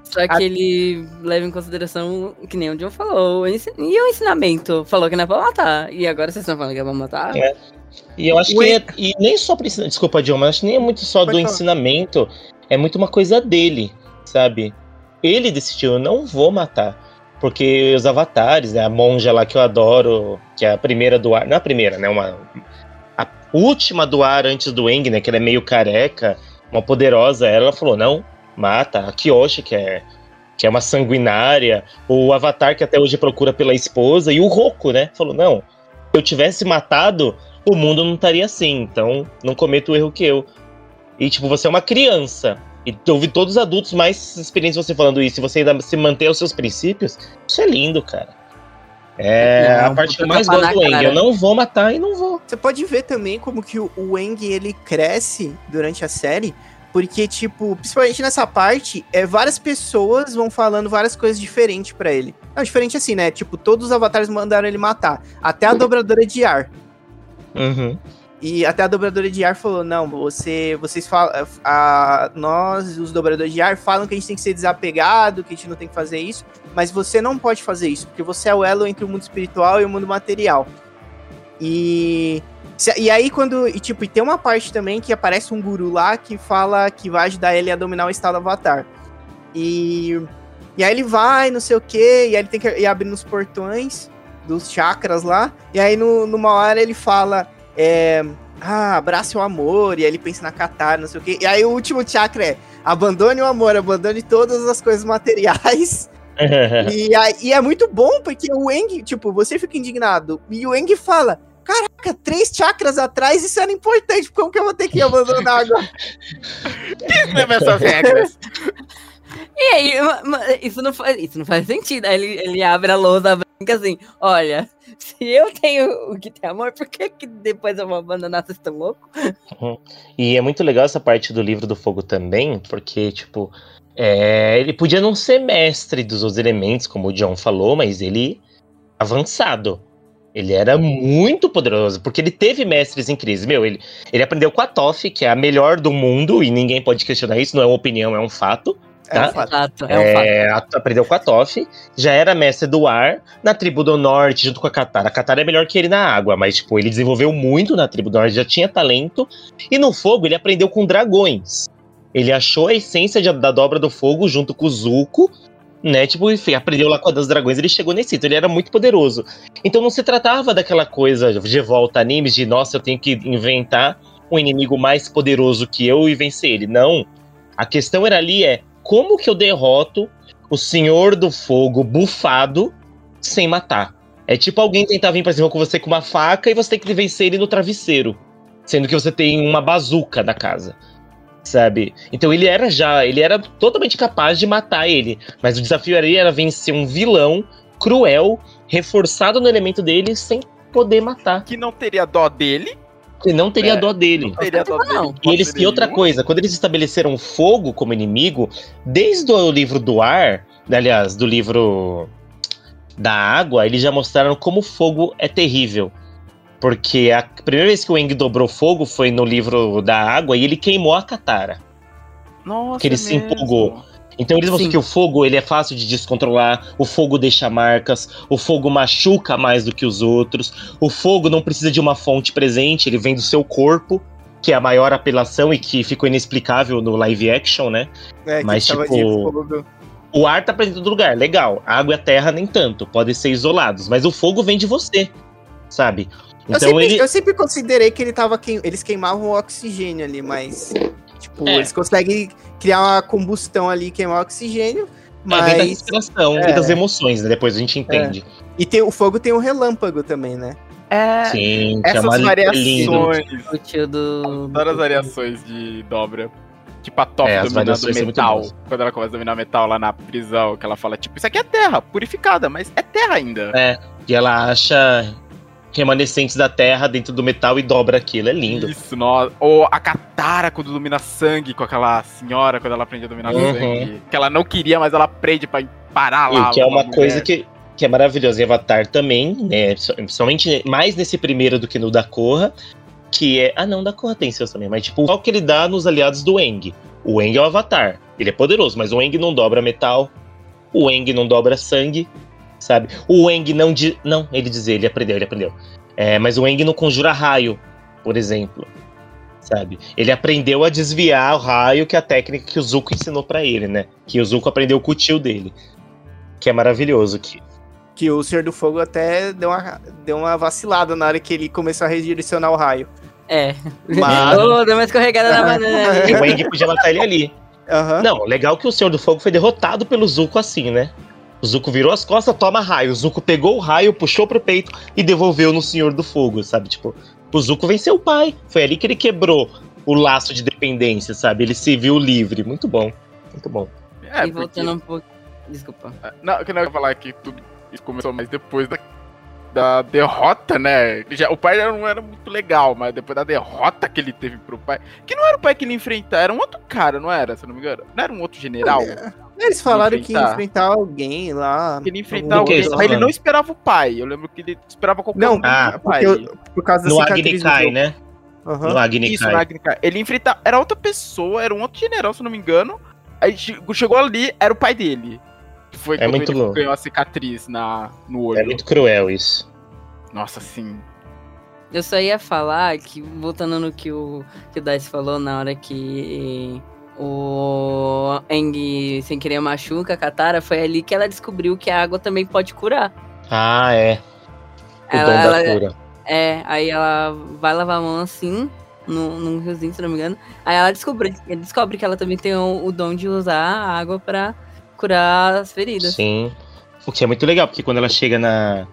Só que ele leva em consideração, que nem o John falou, e o ensinamento. Falou que não é pra matar. E agora vocês estão falando que é pra matar? É. E eu acho O que é, e nem só pra ensinar, desculpa, John, mas acho que nem é muito só Pode do falar. ensinamento, é muito uma coisa dele, sabe? Ele decidiu, eu não vou matar. Porque os avatares, né? A monja lá que eu adoro, que é a primeira do ar. Não a primeira, né? Uma, a última do ar antes do Eng, né? Que ela é meio careca, uma poderosa. Ela falou: não, mata. A Kyoshi, que é, que é uma sanguinária. O Avatar, que até hoje procura pela esposa. E o Roku, né? Falou: não, se eu tivesse matado, o mundo não estaria assim. Então, não cometa o erro que eu. E, tipo, você é uma criança. E ouvir todos os adultos mais experientes você falando isso, e você ainda se manter aos seus princípios, isso é lindo, cara. É Não, a parte que eu mais gosto do Eng. Eu não vou matar e não vou. Você pode ver também como que o, o Eng ele cresce durante a série, Porque, tipo, principalmente nessa parte, é, várias pessoas vão falando várias coisas diferentes pra ele. Não, diferente assim, né? Tipo, todos os avatares mandaram ele matar. Até a dobradora de ar. Uhum. E até a dobradora de ar falou: não, você, vocês falam. A, nós, os dobradores de ar, falam que a gente tem que ser desapegado, que a gente não tem que fazer isso, mas você não pode fazer isso, porque você é o elo entre o mundo espiritual e o mundo material. E. E aí, quando. E, tipo, e tem uma parte também que aparece um guru lá que fala que vai ajudar ele a dominar o estado avatar. E. E aí ele vai, não sei o que, e aí ele tem que ir abrindo os portões dos chakras lá. E aí, no, numa hora, ele fala. É, ah, abrace o amor, e aí ele pensa na Katara, não sei o quê. E aí o último chakra é abandone o amor, abandone todas as coisas materiais. e, aí- e é muito bom, porque o Eng, tipo, você fica indignado, e o Eng fala, caraca, três chakras atrás, isso era importante, como que eu vou ter que abandonar agora? Lembra essas regras? E aí, isso não faz, isso não faz sentido. Aí ele, ele abre a lousa branca assim, olha, se eu tenho o que tem amor, por que, que depois eu vou abandonar? Vocês estão loucos? E é muito legal essa parte do livro do fogo também, porque, tipo, é, ele podia não ser mestre dos outros elementos, como o John falou, mas ele avançado. Ele era muito poderoso, porque ele teve mestres incríveis. Meu, ele, ele aprendeu com a Toff, que é a melhor do mundo, e ninguém pode questionar isso, não é uma opinião, é um fato. É, Tá. um fato. Exato, é um fato. É, aprendeu com a Toff, já era mestre do ar na tribo do norte, junto com a Katara. A Katara é melhor que ele na água, mas tipo, ele desenvolveu muito na tribo do norte, já tinha talento. E no fogo ele aprendeu com dragões. Ele achou a essência de- da dobra do fogo junto com o Zuko, né? Tipo, enfim, aprendeu lá com a dos dragões, ele chegou nesse sítio, ele era muito poderoso. Então não se tratava daquela coisa de volta animes de, nossa, eu tenho que inventar um inimigo mais poderoso que eu e vencer ele. Não. A questão era ali é como que eu derroto o Senhor do Fogo bufado sem matar? É tipo alguém tentar vir pra cima com você com uma faca e você tem que vencer ele no travesseiro. Sendo que você tem uma bazuca na casa. Sabe? Então ele era já, ele era totalmente capaz de matar ele. Mas o desafio ali era vencer um vilão cruel, reforçado no elemento dele, sem poder matar. Que não teria dó dele. E não teria É. dó dele. Não teria dó dele. Não. E, eles, e outra coisa, quando eles estabeleceram o fogo como inimigo, desde o livro do ar, aliás, do livro da água, eles já mostraram como o fogo é terrível. Porque a primeira vez que o Eng dobrou fogo foi no livro da água e ele queimou a Katara. Nossa, Que ele é se mesmo. empolgou. Então eles mostram Sim. que o fogo ele é fácil de descontrolar, o fogo deixa marcas, o fogo machuca mais do que os outros, o fogo não precisa de uma fonte presente, ele vem do seu corpo, que é a maior apelação e que ficou inexplicável no live action, né? É, que Mas, tipo. O ar tá presente em todo lugar, legal. A água e a terra nem tanto, podem ser isolados, mas o fogo vem de você, sabe? Eu, Então sempre, ele. eu sempre considerei que ele tava queim... eles queimavam o oxigênio ali, mas. Tipo, É. eles conseguem criar uma combustão ali, queimar o oxigênio. É, vem da Mas. respiração é. e das emoções, né? Depois a gente entende. E tem, o fogo tem o relâmpago também, né? É, Sim, que é essas lindo. variações. O tio do. Adoro as variações de dobra. Tipo a Top É, dominando metal. Quando ela começa a dominar metal lá na prisão, que ela fala, tipo, isso aqui é terra, purificada, mas é terra ainda. É, e ela acha remanescentes da terra dentro do metal e dobra aquilo. É lindo. Isso, nossa. Ou a Katara quando domina sangue com aquela senhora, quando ela aprende a dominar Uhum. sangue. Que ela não queria, mas ela aprende pra parar lá. E que é uma mulher. coisa que, que é maravilhosa em Avatar também, né? Somente mais nesse primeiro do que no da Korra. Que é. Ah, não, da Korra tem seus também. Mas, tipo, qual que ele dá nos aliados do Eng? O Eng é o Avatar. Ele é poderoso, mas o Eng não dobra metal. O Eng não dobra sangue. Sabe? O Eng não. Di... Não, ele dizer, ele aprendeu, ele aprendeu. É, mas o Eng não conjura raio, por exemplo. Sabe? Ele aprendeu a desviar o raio, que é a técnica que o Zuko ensinou pra ele, né? Que o Zuko aprendeu com o tio dele. Que é maravilhoso. Que... Que o Senhor do Fogo até deu uma, deu uma vacilada na hora que ele começou a redirecionar o raio. É. Mas- Ô, deu uma escorregada na banana. o Eng podia matar ele ali. Aham. Não, legal que o Senhor do Fogo foi derrotado pelo Zuko assim, né? O Zuko virou as costas, toma raio. O Zuko pegou o raio, puxou pro peito e devolveu no Senhor do Fogo, sabe? Tipo, o Zuko venceu o pai. Foi ali que ele quebrou o laço de dependência, sabe? Ele se viu livre. Muito bom. Muito bom. É, e porque... voltando um pouco. Desculpa. Não, que não eu ia falar que tudo isso começou mais depois da da derrota, né? Já, o pai já não era muito legal, mas depois da derrota que ele teve pro pai. Que não era o pai que ele enfrentar, era um outro cara, não era? Se eu não me engano. Não era um outro general? Eles falaram que ia Enfrentar. enfrentar alguém lá. Que ele enfrentar que alguém. Mas ele não esperava o pai. Eu lembro que ele esperava qualquer Não, um. Ah, pai. Eu- por causa da No cicatriz do Agni jogo. né? Aham. No Agni Isso, na Agni Kai. Ele ia enfrentar. Era outra pessoa, era um outro general, se eu não me engano. Aí che- chegou ali, era o pai dele. Que foi É muito ele louco. ganhou a cicatriz na, no olho. É muito cruel isso. Nossa, sim. Eu só ia falar que, voltando no que o, que o Dice falou na hora que o Eng sem querer machuca a Katara, foi ali que ela descobriu que a água também pode curar. Ah, é. O Ela- dom da ela- cura. É, aí ela vai lavar a mão assim, no, num riozinho, se não me engano. Aí ela descobre, descobre que ela também tem o, o dom de usar a água pra curar as feridas. Sim. O que é muito legal, porque quando ela chega na,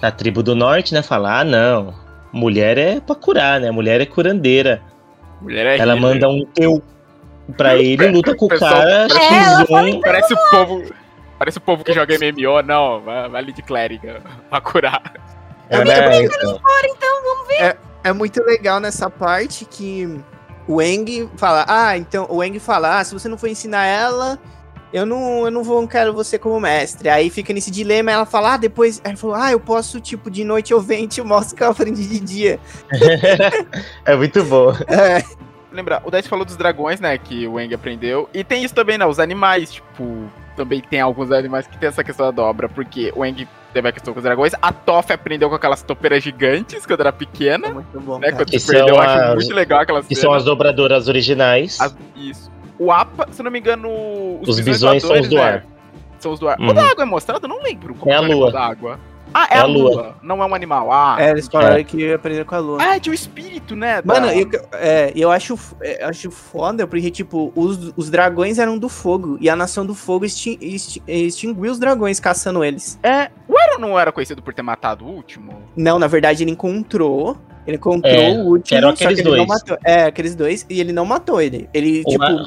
na tribo do norte, né, fala, ah, não, mulher é pra curar, né, mulher é curandeira. Mulher é ela healer. manda um teu pra ele, luta com o cara, É, ela X1. Parece o povo. Parece o povo que joga MMO, não. Vai, vai ali de clériga pra curar. É, né, então. É muito legal nessa parte que o Eng fala, ah, então o Eng fala, ah, se você não for ensinar ela, eu não, eu não vou, não quero você como mestre. Aí fica nesse dilema, ela fala, ah, depois, ela falou, ah, eu posso, tipo, de noite eu venho e te mostro que eu aprendi de dia. é muito bom. É, Lembrar, o Dice falou dos dragões, né? Que o Eng aprendeu. E tem isso também, né? Os animais, tipo. Também tem alguns animais que tem essa questão da dobra, porque o Eng teve a questão com os dragões. A Toff aprendeu com aquelas topeiras gigantes quando era pequena. é muito bom, Né? Quando Que perdeu, eu acho as- muito legal aquelas Que são as dobradoras originais. As- Isso. O APA, se eu não me engano, os, Os bisões são os do voadores, ar. né, São os do ar. Uhum. O da água é mostrado? Eu não lembro. como É a lua. Da água. Ah, é, É a lua. lua. Não é um animal. Ah, É, eles falaram que aprenderam com a lua. ah é de um espírito, né? da- Mano, eu, é, eu acho, é, eu acho foda, porque, tipo, os, os dragões eram do fogo, e a nação do fogo extin, extin- extinguiu os dragões caçando eles. É, o Aaron não era conhecido por ter matado o último? Não, na verdade, ele encontrou. Ele encontrou É, o último, eram só que aqueles dois. matou. É, aqueles dois, e ele não matou ele. Ele, O tipo, A-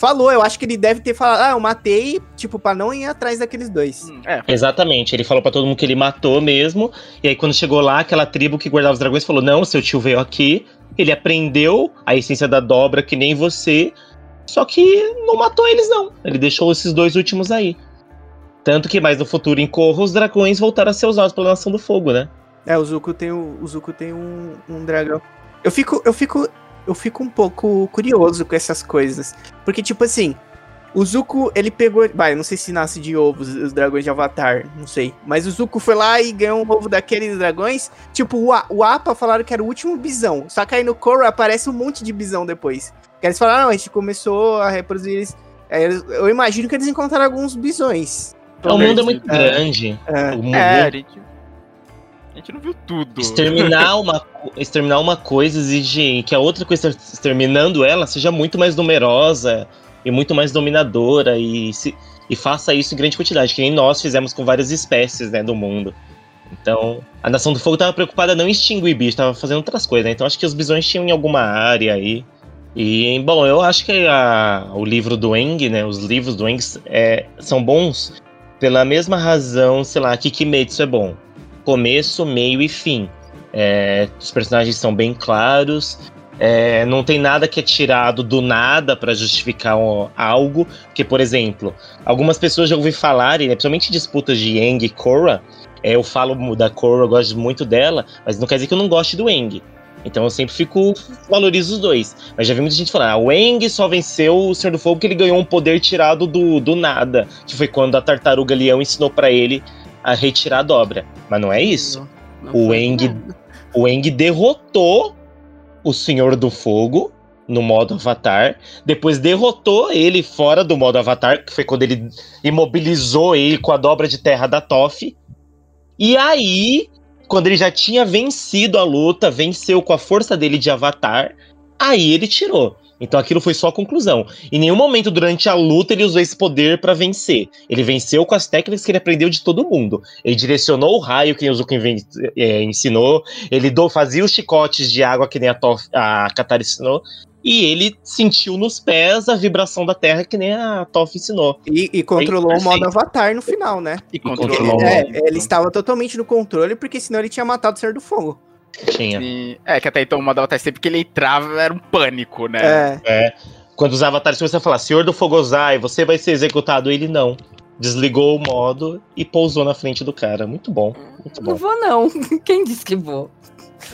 falou, eu acho que ele deve ter falado, ah, eu matei, tipo, pra não ir atrás daqueles dois. Hum, é, Exatamente, ele falou pra todo mundo que ele matou mesmo. E aí, quando chegou lá, aquela tribo que guardava os dragões falou: Não, seu tio veio aqui, ele aprendeu a essência da dobra que nem você, só que não matou eles, não. Ele deixou esses dois últimos aí. Tanto que mais no futuro, em Corra, os dragões voltaram a ser usados pela Nação do Fogo, né? É, o Zuko tem, o, o Zuko tem um, um dragão. Eu fico, eu fico, eu fico um pouco curioso com essas coisas. Porque, tipo assim, o Zuko, ele pegou. Vai, eu não sei se nasce de ovos os dragões de Avatar, não sei. Mas o Zuko foi lá e ganhou um ovo daqueles dragões. Tipo, o, A- o Appa falaram que era o último bisão. Só que aí no Korra aparece um monte de bisão depois. Que eles falaram, não, a gente começou a reproduzir eles. Eu imagino que eles encontraram alguns bisões. o mundo é muito É. grande. É. O mundo é, gente. A gente não viu tudo. Exterminar uma, exterminar uma coisa exige que a outra coisa exterminando ela seja muito mais numerosa e muito mais dominadora e, se, e faça isso em grande quantidade, que nem nós fizemos com várias espécies né, do mundo. Então, a Nação do Fogo estava preocupada não em extinguir bicho, estava fazendo outras coisas, né? Então acho que os bisões tinham em alguma área aí. E, bom, eu acho que a- o livro do Eng, né? Os livros do Eng é, são bons pela mesma razão, sei lá, que Kimetsu é bom começo, meio e fim. É, os personagens são bem claros. é, não tem nada que é tirado do nada para justificar o- algo. Porque, por exemplo, algumas pessoas já ouvi falarem, né, principalmente disputas de Eng e Korra. é, eu falo da Korra, eu gosto muito dela, mas não quer dizer que eu não goste do Eng. Então eu sempre fico. valorizo os dois. Mas já vi muita gente falar: ah, o Eng só venceu o Senhor do Fogo porque ele ganhou um poder tirado do, do nada. Que foi quando a tartaruga leão ensinou para ele a retirar a dobra. Mas não é isso. Não O foi Eng, nada. o Eng derrotou o Senhor do Fogo no modo Avatar. Depois derrotou ele fora do modo Avatar, que foi quando ele imobilizou ele com a dobra de terra da Toff. E aí, quando ele já tinha vencido a luta, venceu com a força dele de Avatar, aí ele tirou. Então aquilo foi só a conclusão. Em nenhum momento durante a luta ele usou esse poder pra vencer. Ele venceu com as técnicas que ele aprendeu de todo mundo. Ele direcionou o raio que o Zuko inven- é, ensinou. Ele do- fazia os chicotes de água que nem a, Toff, a Katara ensinou. E ele sentiu nos pés a vibração da Terra que nem a Toph ensinou. E, e controlou o Perfeito. modo Avatar no final, né? E controlou o É, ele estava totalmente no controle, porque senão ele tinha matado o Ser do Fogo. Tinha. Sim. É, que até então o modo Avatar sempre que ele entrava era um pânico, né? É. É. Quando os avatares começaram a falar, Senhor do Fogozai, você vai ser executado, ele não. Desligou o modo e pousou na frente do cara. Muito bom. Muito Não bom. vou, não. Quem disse que vou?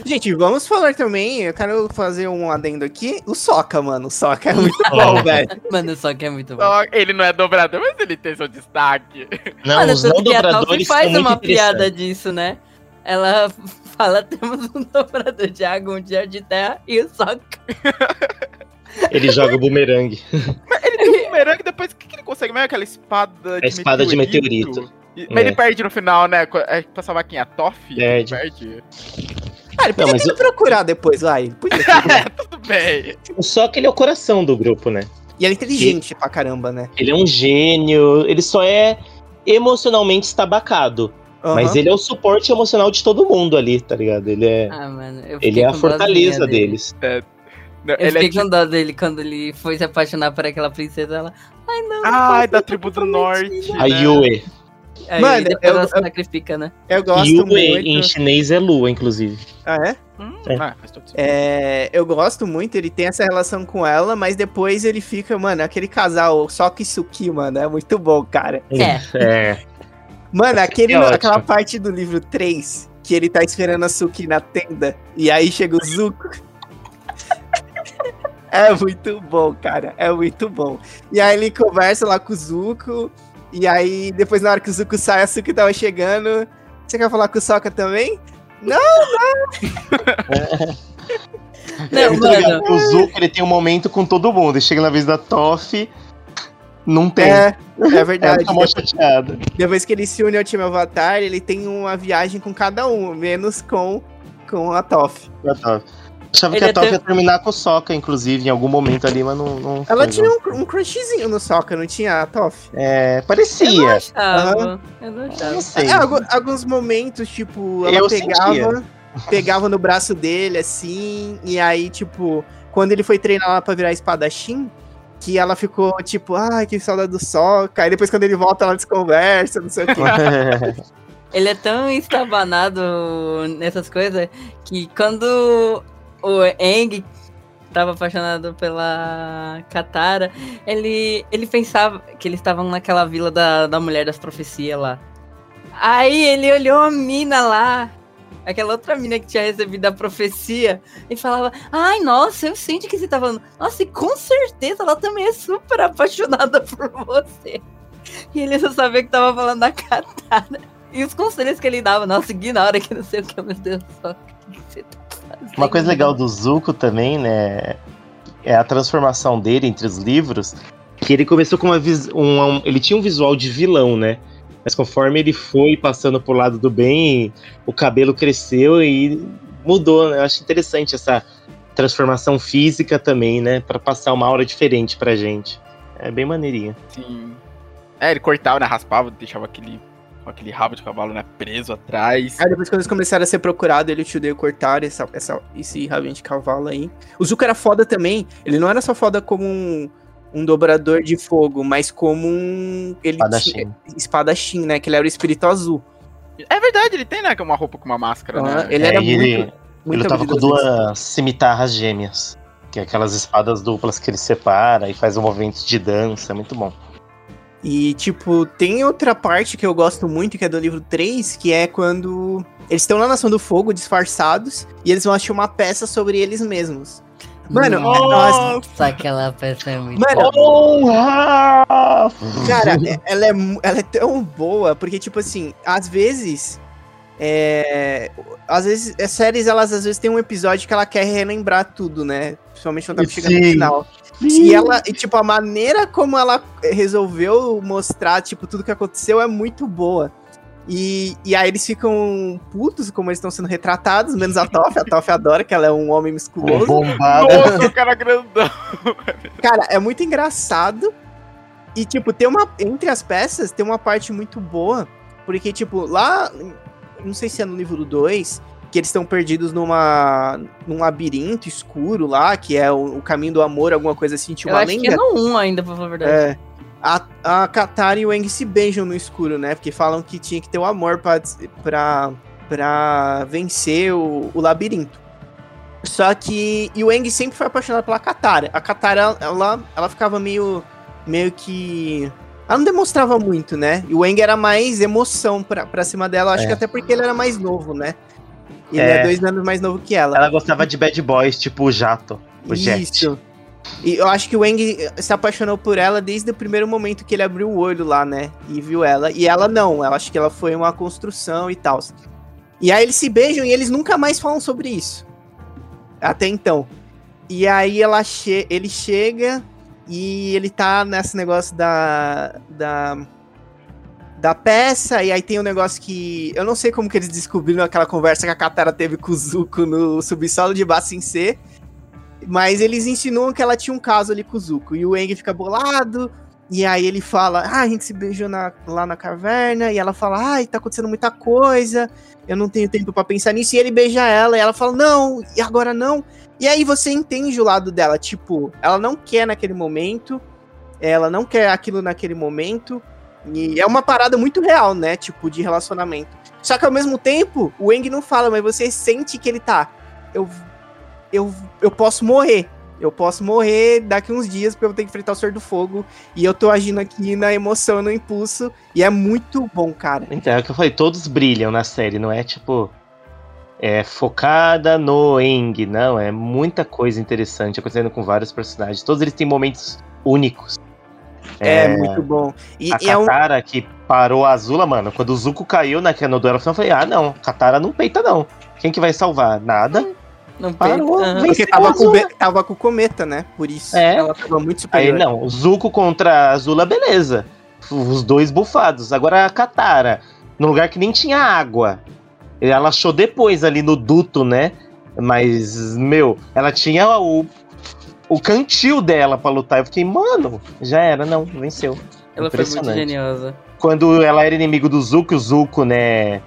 Gente, vamos falar também, eu quero fazer um adendo aqui, o Soca, mano. O Soca é muito bom, velho. Mano, só que é muito bom. Ele não é dobrador, mas ele tem seu destaque. Não, Mano, os tanto não que a Toph dobradores faz são muito uma piada disso, né? Ela fala, temos um dobrador de água, um de ar de terra e o soca. Ele joga o bumerangue. Ele tem um bumerangue, depois o que, que ele consegue mesmo? Aquela espada de espada de meteorito. E- Mas É. ele perde no final, né? É pra salvar quem? A Toff? Perde. Ele perde. Ah, ele podia Não, mas ter eu- procurar depois lá, ele podia ter. Tudo bem. Só que ele é o coração do grupo, né? E ele é inteligente pra caramba, né? Ele é um gênio, ele só é emocionalmente estabacado. Mas ele é o suporte emocional de todo mundo ali, tá ligado? Ele é, Ah, mano, eu ele é a fortaleza dózinha dele. deles. Não, Eu ele fiquei é com dó dele quando ele foi se apaixonar por aquela princesa. Ela, ai não. não Ai, da tribo do comprometida." norte. A né? Yue. Aí Mano, depois eu- ela se eu- sacrifica, né? Eu gosto Yue muito. em chinês é lua, inclusive. Ah, é? Hum, É. ah. É, eu gosto muito, ele tem essa relação com ela, mas depois ele fica, mano, aquele casal, Soka e Suki, mano, é muito bom, cara. É. É. Mano, aquele, É aquela parte do livro 3, que ele tá esperando a Suki na tenda, e aí chega o Zuko. é muito bom, cara, é muito bom. E aí ele conversa lá com o Zuko, e aí depois na hora que o Zuko sai, a Suki tava chegando. Você quer falar com o Soka também? Não, é muito mano. legal. porque O Zuko ele tem um momento com todo mundo. E chega na vez da Toff, não tem. É, é Ela verdade. tá mó chateada. Depois que ele se une ao time Avatar, ele tem uma viagem com cada um, menos com, com a Toph. A Toph. Achava Ele que a Toff tão- ia terminar com o Sokka, inclusive, em algum momento ali, mas não. não Ela foi, tinha não. um, um crushzinho no Sokka, não tinha a Toph? É, Eu não parecia. achava. Eu não achava. Não sei. É, algu- alguns momentos, tipo, ela Eu pegava, pegava no braço dele, assim, e aí, tipo, quando ele foi treinar lá pra virar espadachim, que ela ficou, tipo, ai, que saudade do Sokka, aí depois quando ele volta, ela desconversa, não sei o quê. Ele é tão estabanado nessas coisas que quando o Eng tava apaixonado pela Katara, ele, ele pensava que eles estavam naquela vila da, da mulher das profecias lá. Aí ele olhou a mina lá, aquela outra mina que tinha recebido a profecia, e falava: Ai, nossa, eu sinto que você tá falando. Nossa, e com certeza ela também é super apaixonada por você. E ele só sabia que tava falando da Katara. E os conselhos que ele dava, nossa, ignora que não sei o que, meu Deus, só que tá? Uma coisa legal do Zuko também, né? É a transformação dele entre os livros. Que ele começou com uma um, um- Ele tinha um visual de vilão, né? Mas conforme ele foi passando pro lado do bem, o cabelo cresceu e mudou, né? Eu acho interessante essa transformação física também, né? Pra passar uma aura diferente pra gente. É bem maneirinha. Sim. É, ele cortava, né? Raspava, deixava aquele, aquele rabo de cavalo, né? Preso atrás. Aí depois quando eles começaram a ser procurados, ele e o tio Dale cortaram essa, essa, esse rabinho de cavalo aí. O Zuko era foda também. Ele não era só foda como um, um dobrador de fogo, mas como um. Ele Espadachim. tinha- espadachim, né? Que ele era o espírito azul. É verdade, ele tem, né? Uma roupa com uma máscara, Ah, né? ele É, era e ele, muito. muito ele tava com duas cimitarras gêmeas. Que é aquelas espadas duplas que ele separa e faz um movimento de dança. É muito bom. E, tipo, tem outra parte que eu gosto muito, que é do livro 3, que é quando eles estão na Nação do Fogo, disfarçados, e eles vão achar uma peça sobre eles mesmos. Mano, nossa, Nossa, aquela peça é muito Mano, Honra! Cara, é- ela é, ela é tão boa, porque, tipo assim, às vezes. É, às vezes, as séries, elas às vezes tem um episódio que ela quer relembrar tudo, né? Principalmente quando tá chegando no Sim. final. E ela, e, tipo, a maneira como ela resolveu mostrar, tipo, tudo que aconteceu é muito boa. E, e aí eles ficam putos como eles estão sendo retratados, menos a Toff. A Toff adora que ela é um homem musculoso. Bombada. Nossa, o cara grandão. Cara, é muito engraçado. E, tipo, tem uma. Entre as peças, tem uma parte muito boa. Porque, tipo, lá. Não sei se é no livro 2. que eles estão perdidos numa num labirinto escuro lá, que é o, o caminho do amor, alguma coisa assim, tinha Eu uma acho que lenda. é no 1 ainda, pra falar a verdade. É, a, a Katara e o Aang se beijam no escuro, né? Porque falam que tinha que ter o amor pra vencer o, o labirinto. Só que. E o Aang sempre foi apaixonado pela Katara. A Katara, ela, ela ficava meio. meio que. Ela não demonstrava muito, né? E o Aang era mais emoção pra, pra cima dela. Acho É. que até porque ele era mais novo, né? Ele é, É. dois anos mais novo que ela. Ela gostava de bad boys, tipo o Jato. O Jet. E eu acho que o Eng se apaixonou por ela desde o primeiro momento que ele abriu o olho lá, né? E viu ela. E ela não, eu acho que ela foi uma construção e tal. E aí eles se beijam e eles nunca mais falam sobre isso. Até então. E aí ela che ele chega e ele tá nesse negócio da. da. Da peça, e aí tem um negócio que. Eu não sei como que eles descobriram aquela conversa que a Katara teve com o Zuko no subsolo de Bassin C. Mas eles insinuam que ela tinha um caso ali com o Zuko. E o Eng fica bolado. E aí ele fala: Ah, a gente se beijou na- lá na caverna. E ela fala: Ai, tá acontecendo muita coisa. Eu não tenho tempo pra pensar nisso. E ele beija ela. E ela fala: Não, e agora não. E aí você entende o lado dela. Tipo, ela não quer naquele momento. Ela não quer aquilo naquele momento. E é uma parada muito real, né? Tipo, de relacionamento. Só que ao mesmo tempo, o Eng não fala, mas você sente que ele tá. Eu eu, eu posso morrer. Eu posso morrer daqui uns dias porque eu vou ter que enfrentar o Senhor do Fogo. E eu tô agindo aqui na emoção, no impulso. E é muito bom, cara. Então, é o que eu falei, todos brilham na série, não é tipo. É focada no Eng, não, é muita coisa interessante acontecendo com vários personagens. Todos eles têm momentos únicos. É, muito bom. E, A e é um. Katara que parou a Azula, mano, quando o Zuko caiu na, no duelo final, eu falei, ah, não, Katara não peita, não. Quem que vai salvar? Nada. Não Parou, vem. Porque tava com, tava com o cometa, né? Por isso. É. Ela tava muito Aí superior. não, o Zuko contra a Azula, beleza. Os dois bufados. Agora a Katara, num lugar que nem tinha água. Ela achou depois ali no duto, né? Mas, meu, ela tinha o, o cantil dela pra lutar. Eu fiquei, mano, já era, não, venceu. Ela foi muito geniosa. Quando ela era inimigo do Zuko, o Zuko, né?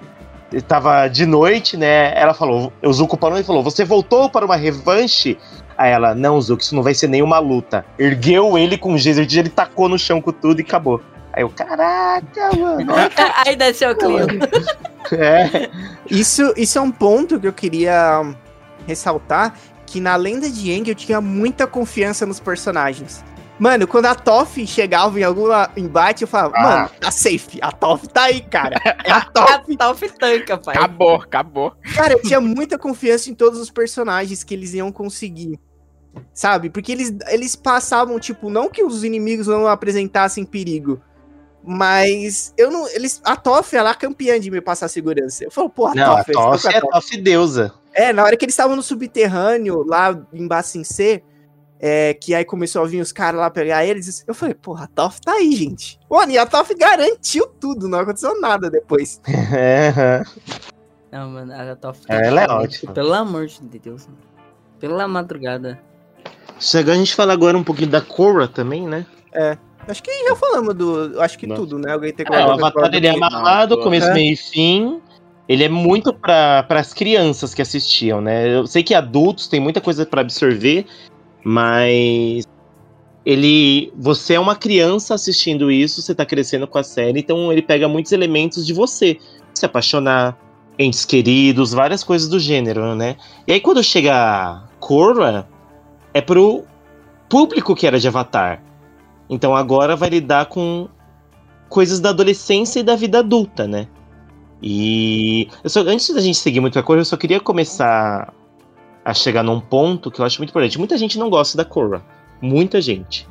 Tava de noite, né? Ela falou, o Zuko parou e falou: Você voltou para uma revanche? Aí ela, não, Zuko, isso não vai ser nenhuma luta. Ergueu ele com o geyser, ele tacou no chão com tudo e acabou. Aí eu, caraca, mano. Aí desceu o clima. é. Isso, isso é um ponto que eu queria ressaltar, que na lenda de Aang eu tinha muita confiança nos personagens. Mano, quando a Toph chegava em algum embate, eu falava, Ah. mano, tá safe, a Toph tá aí, cara. É a A Toph. Top tanca, pai. Acabou, acabou. Cara, eu tinha muita confiança em todos os personagens que eles iam conseguir. Sabe? Porque eles, eles passavam, tipo, não que os inimigos não apresentassem perigo. Mas eu não. Eles, a Toph, ela é a campeã de me passar segurança. Eu falo, pô, a Não, a Toff com a é Toff deusa. é, na hora que eles estavam no subterrâneo, lá em Bassin C, é, que aí começou a vir os caras lá pegar eles, eu falei, porra, a Toff tá aí, gente. Mano, e a Toff garantiu tudo, não aconteceu nada depois. É, Não, mano, a Top Ela é ótima. Pelo amor de Deus. mano. Pela madrugada. Chegou a gente falar agora um pouquinho da Korra também, né? Acho que já falamos do. Acho que Não. tudo, né? Alguém tem que É, o Avatar ele é amarrado, Não, começo, é. meio e fim. Ele é muito para as crianças que assistiam, né? Eu sei que adultos têm muita coisa para absorver, mas ele, você é uma criança assistindo isso, você tá crescendo com a série, então ele pega muitos elementos de você se apaixonar, entes queridos, várias coisas do gênero, né? E aí quando chega Korra, é pro público que era de Avatar. Então agora vai lidar com coisas da adolescência e da vida adulta, né? E só- antes da gente seguir muito a Korra, eu só queria começar a chegar num ponto que eu acho muito importante. Muita gente não gosta da Korra. Muita gente.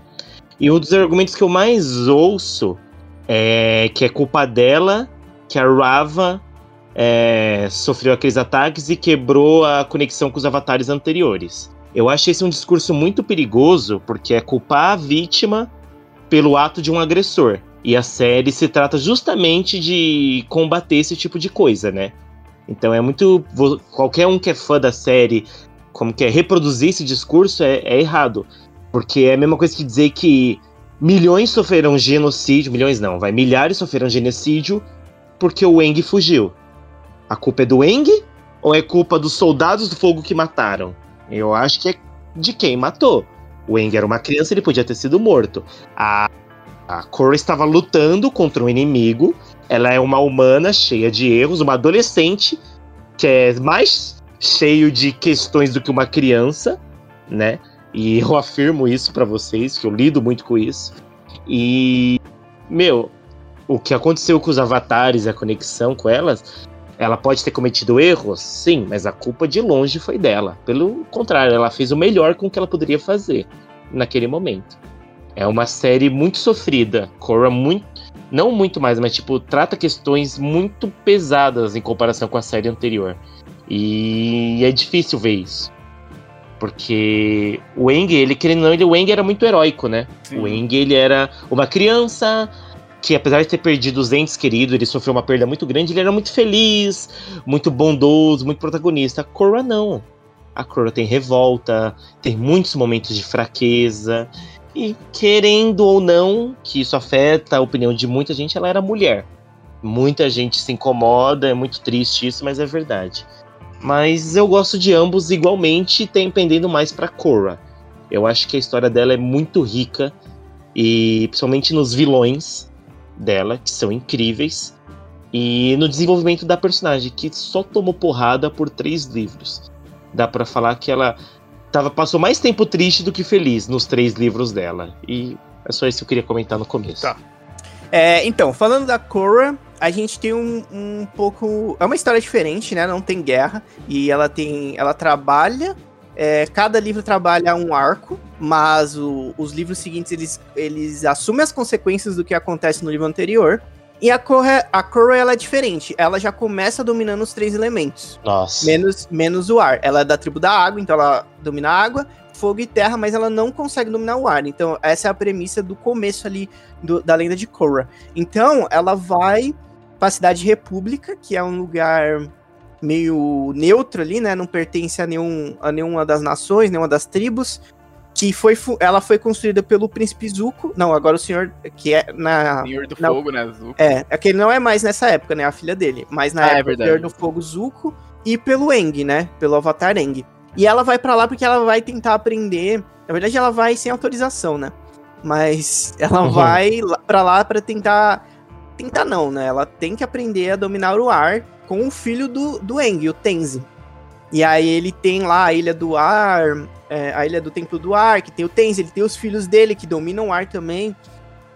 E um dos argumentos que eu mais ouço é que é culpa dela que a Rava é, sofreu aqueles ataques e quebrou a conexão com os avatares anteriores. Eu acho esse um discurso muito perigoso, porque é culpar a vítima pelo ato de um agressor. E a série se trata justamente de combater esse tipo de coisa, né? Então é muito. Qualquer um que é fã da série, como quer reproduzir esse discurso, é, é errado. Porque é a mesma coisa que dizer que milhões sofreram genocídio. Milhões não, vai. Milhares sofreram genocídio porque o Eng fugiu. A culpa é do Eng Ou é culpa dos soldados do fogo que mataram? Eu acho que é de quem matou. O Aang era uma criança, ele podia ter sido morto. A, a Korra estava lutando contra um inimigo. Ela é uma humana cheia de erros, uma adolescente que é mais cheio de questões do que uma criança, né? E eu afirmo isso para vocês, que eu lido muito com isso. E, meu, o que aconteceu com os avatares, a conexão com elas, ela pode ter cometido erros, sim, mas a culpa de longe foi dela. Pelo contrário, ela fez o melhor com o que ela poderia fazer naquele momento. É uma série muito sofrida. Korra muito. Não muito mais, mas tipo, trata questões muito pesadas em comparação com a série anterior. E é difícil ver isso. Porque o Eng, ele querendo não, ele, o Eng era muito heróico, né? Sim. O Eng, ele era uma criança que, apesar de ter perdido os entes queridos, ele sofreu uma perda muito grande, ele era muito feliz, muito bondoso, muito protagonista. A Korra não. A Korra tem revolta, tem muitos momentos de fraqueza. E querendo ou não, que isso afeta a opinião de muita gente, ela era mulher. Muita gente se incomoda, é muito triste isso, mas é verdade. Mas eu gosto de ambos igualmente, tem mais pra Korra. Eu acho que a história dela é muito rica e principalmente nos vilões dela, que são incríveis, e no desenvolvimento da personagem, que só tomou porrada por três livros. Dá pra falar que ela tava, passou mais tempo triste do que feliz nos três livros dela. E é só isso que eu queria comentar no começo. Tá. É, então, falando da Korra, a gente tem um, um pouco. É uma história diferente, né? Não tem guerra. E ela tem. Ela trabalha. é, cada livro trabalha um arco, mas o- os livros seguintes eles, eles assumem as consequências do que acontece no livro anterior. E a Korra, a Korra ela é diferente. Ela já começa dominando os três elementos. Nossa. Menos, menos o ar. Ela é da tribo da água, então ela domina a água, fogo e terra, mas ela não consegue dominar o ar. Então, essa é a premissa do começo ali do- da lenda de Korra. Então, ela vai pra cidade República, que é um lugar meio neutro ali, né? Não pertence a, nenhum, a nenhuma das nações, nenhuma das tribos. Que foi, ela foi construída pelo príncipe Zuko. Não, agora o senhor, que é na, Senhor do Não. Fogo, né? Azul. é, é que ele não é mais nessa época, né? A filha dele. Mas na Ah, é época verdade. o Senhor do Fogo Zuko e pelo Eng, né? Pelo Avatar Eng. E ela vai pra lá porque ela vai tentar aprender. Na verdade, ela vai sem autorização, né? Mas ela Uhum. vai pra lá pra tentar. Tentar não, né? Ela tem que aprender a dominar o ar com o filho do, do Eng, o Tenzin. E aí ele tem lá a Ilha do Ar, é, a Ilha do Templo do Ar, que tem o Tenzin, ele tem os filhos dele que dominam o ar também.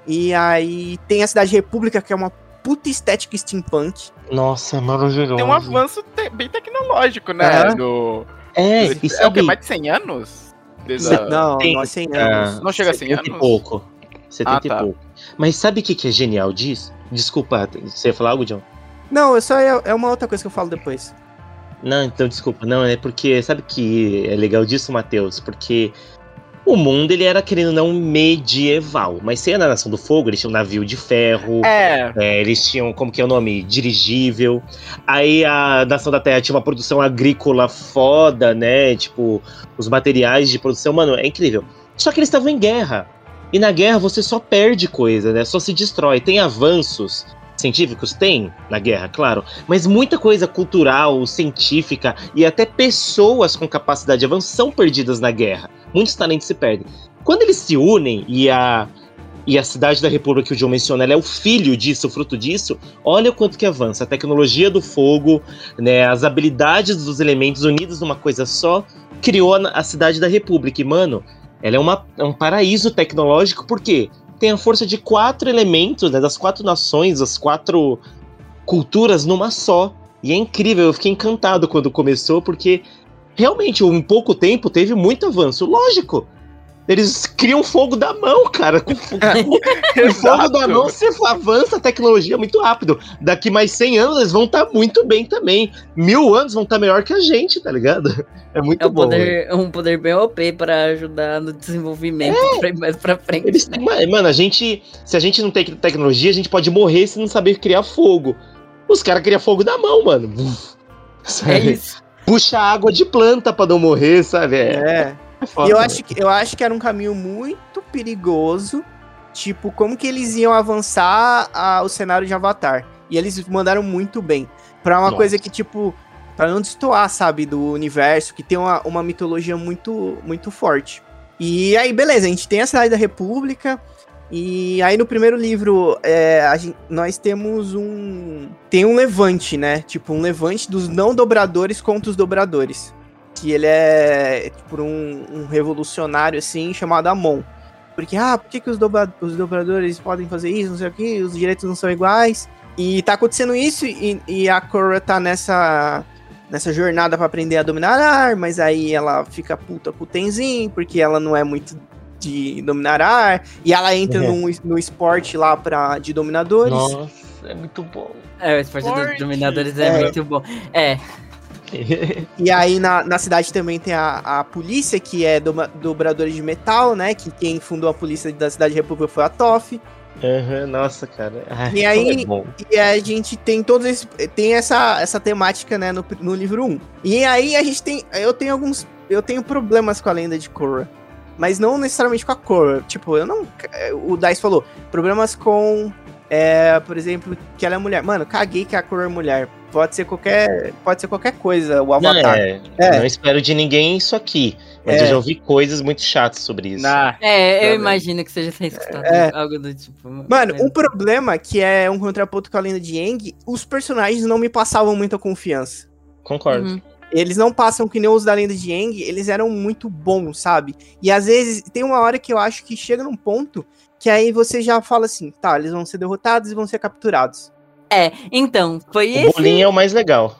E aí tem a Cidade República, que é uma puta estética steampunk. Nossa, é maravilhoso. Tem um avanço te- bem tecnológico, né? É. Do... É, é e o que? Mais de 100 anos? Desde não, tem- não é 100 ah, anos. Não chega a 100 70 e anos? pouco. 70 Ah, tá. e pouco. Mas sabe o que, que é genial disso? Desculpa, você ia falar algo, John? Não, é só é, é uma outra coisa que eu falo depois. Não, então desculpa. Não, é porque sabe que é legal disso, Matheus? Porque o mundo ele era querendo ou não medieval, mas sem a Nação do Fogo, eles tinham um navio de ferro, É, é, eles tinham, como que é o nome? Dirigível. Aí a Nação da Terra tinha uma produção agrícola foda, né? Tipo, os materiais de produção, mano, é incrível. Só que eles estavam em guerra. E na guerra você só perde coisa, né? Só se destrói. Tem avanços científicos? Tem na guerra, claro. Mas muita coisa cultural, científica e até pessoas com capacidade de avanço são perdidas na guerra. Muitos talentos se perdem. Quando eles se unem e a e a cidade da República que o John menciona, é o filho disso, o fruto disso. Olha o quanto que avança. A tecnologia do fogo, né, as habilidades dos elementos unidos numa coisa só, criou a cidade da República. E, mano, ela é, uma, é um paraíso tecnológico, porque tem a força de quatro elementos, né, das quatro nações, as quatro culturas numa só. E é incrível, eu fiquei encantado quando começou, porque realmente, em pouco tempo, teve muito avanço. Lógico, eles criam fogo da mão, cara. Com, com- com fogo da mão, você avança a tecnologia muito rápido. Daqui mais 100 anos, eles vão estar muito bem também. Mil anos vão estar melhor que a gente, tá ligado? É muito É um bom. poder, é um poder bem OP pra ajudar no desenvolvimento pra ir mais pra frente. Eles têm uma- Mano, a gente. Se a gente não tem tecnologia, a gente pode morrer se não saber criar fogo. Os caras criam fogo da mão, mano. É Sabe? isso. Puxa água de planta pra não morrer, sabe? É, É. foda, E eu acho, que, eu acho que era um caminho muito perigoso. Tipo, como que eles iam avançar a- o cenário de Avatar. E eles mandaram muito bem. Pra uma Nossa. coisa que, tipo, Pra não destoar, sabe, do universo, que tem uma, uma mitologia muito, muito forte. E aí, beleza, a gente tem a Cidade da República, e aí no primeiro livro, é, gente- nós temos um. Tem um levante, né? Tipo, um levante dos não dobradores contra os dobradores. Que ele é tipo um, um revolucionário, assim, chamado Amon. Porque, ah, por que, que os, dobra- os dobradores podem fazer isso, não sei o que, os direitos não são iguais. E tá acontecendo isso, e, e a Korra tá nessa, nessa jornada pra aprender a dominar ar, mas aí ela fica puta com o Tenzin, porque ela não é muito de dominar ar, e ela entra Uhum. num, no esporte lá pra, de dominadores. Nossa, é muito bom. É, o esporte dos Forte. dominadores é, É. muito bom. É, E aí na, na cidade também tem a, a polícia, que é doma- dobradores de metal, né? Que quem fundou a polícia da cidade república foi a Toff. Aham, nossa, cara. Ai, E aí- é. E a gente tem todos esse, tem essa, essa temática, né, no, no livro 1. E aí a gente tem. Eu tenho alguns. Eu tenho problemas com a lenda de Korra. Mas não necessariamente com a Korra. Tipo, eu não. O Dice falou. Problemas com. É, por exemplo, que ela é mulher. Mano, caguei que a Korra é mulher. Pode ser qualquer. Pode ser qualquer coisa, o Não, Avatar. é, É. não espero de ninguém isso aqui. Mas É. eu já ouvi coisas muito chatas sobre isso. Na, é, eu Tá imagino que seja sem escutado É. algo do tipo. Mano, um problema que é um contraponto com a lenda de Aang, os personagens não me passavam muita confiança. Concordo. Uhum. Eles não passam que nem os da lenda de Aang, eles eram muito bons, sabe? E às vezes tem uma hora que eu acho que chega num ponto que aí você já fala assim, tá, eles vão ser derrotados e vão ser capturados. É, então, foi O esse, bolinho é o mais legal.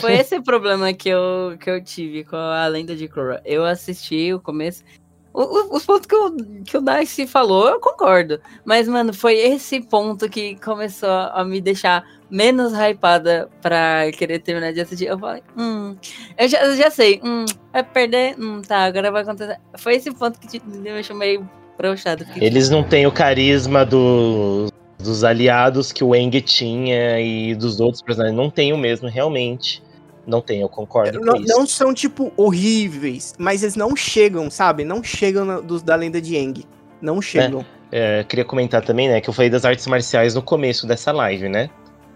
foi esse problema que eu, que eu tive com a lenda de Korra. Eu assisti o começo. o- o- Os pontos que o, que o Dice falou, eu concordo. Mas, mano, foi esse ponto que começou a me deixar menos hypada pra querer terminar de assistir. Eu falei, hum, eu já, eu já sei, hum, vai perder, hum, tá, agora vai acontecer. Foi esse ponto que te- me deixou meio broxado. Fiquei, Eles não têm o carisma do- dos aliados que o Eng tinha e dos outros personagens. Não tem o mesmo, realmente. Não tem, eu concordo Não, com isso. não são, tipo, horríveis, mas eles não chegam, sabe? Não chegam na- dos da lenda de Aang. Não chegam. É, queria comentar também, né, que eu falei das artes marciais no começo dessa live, né?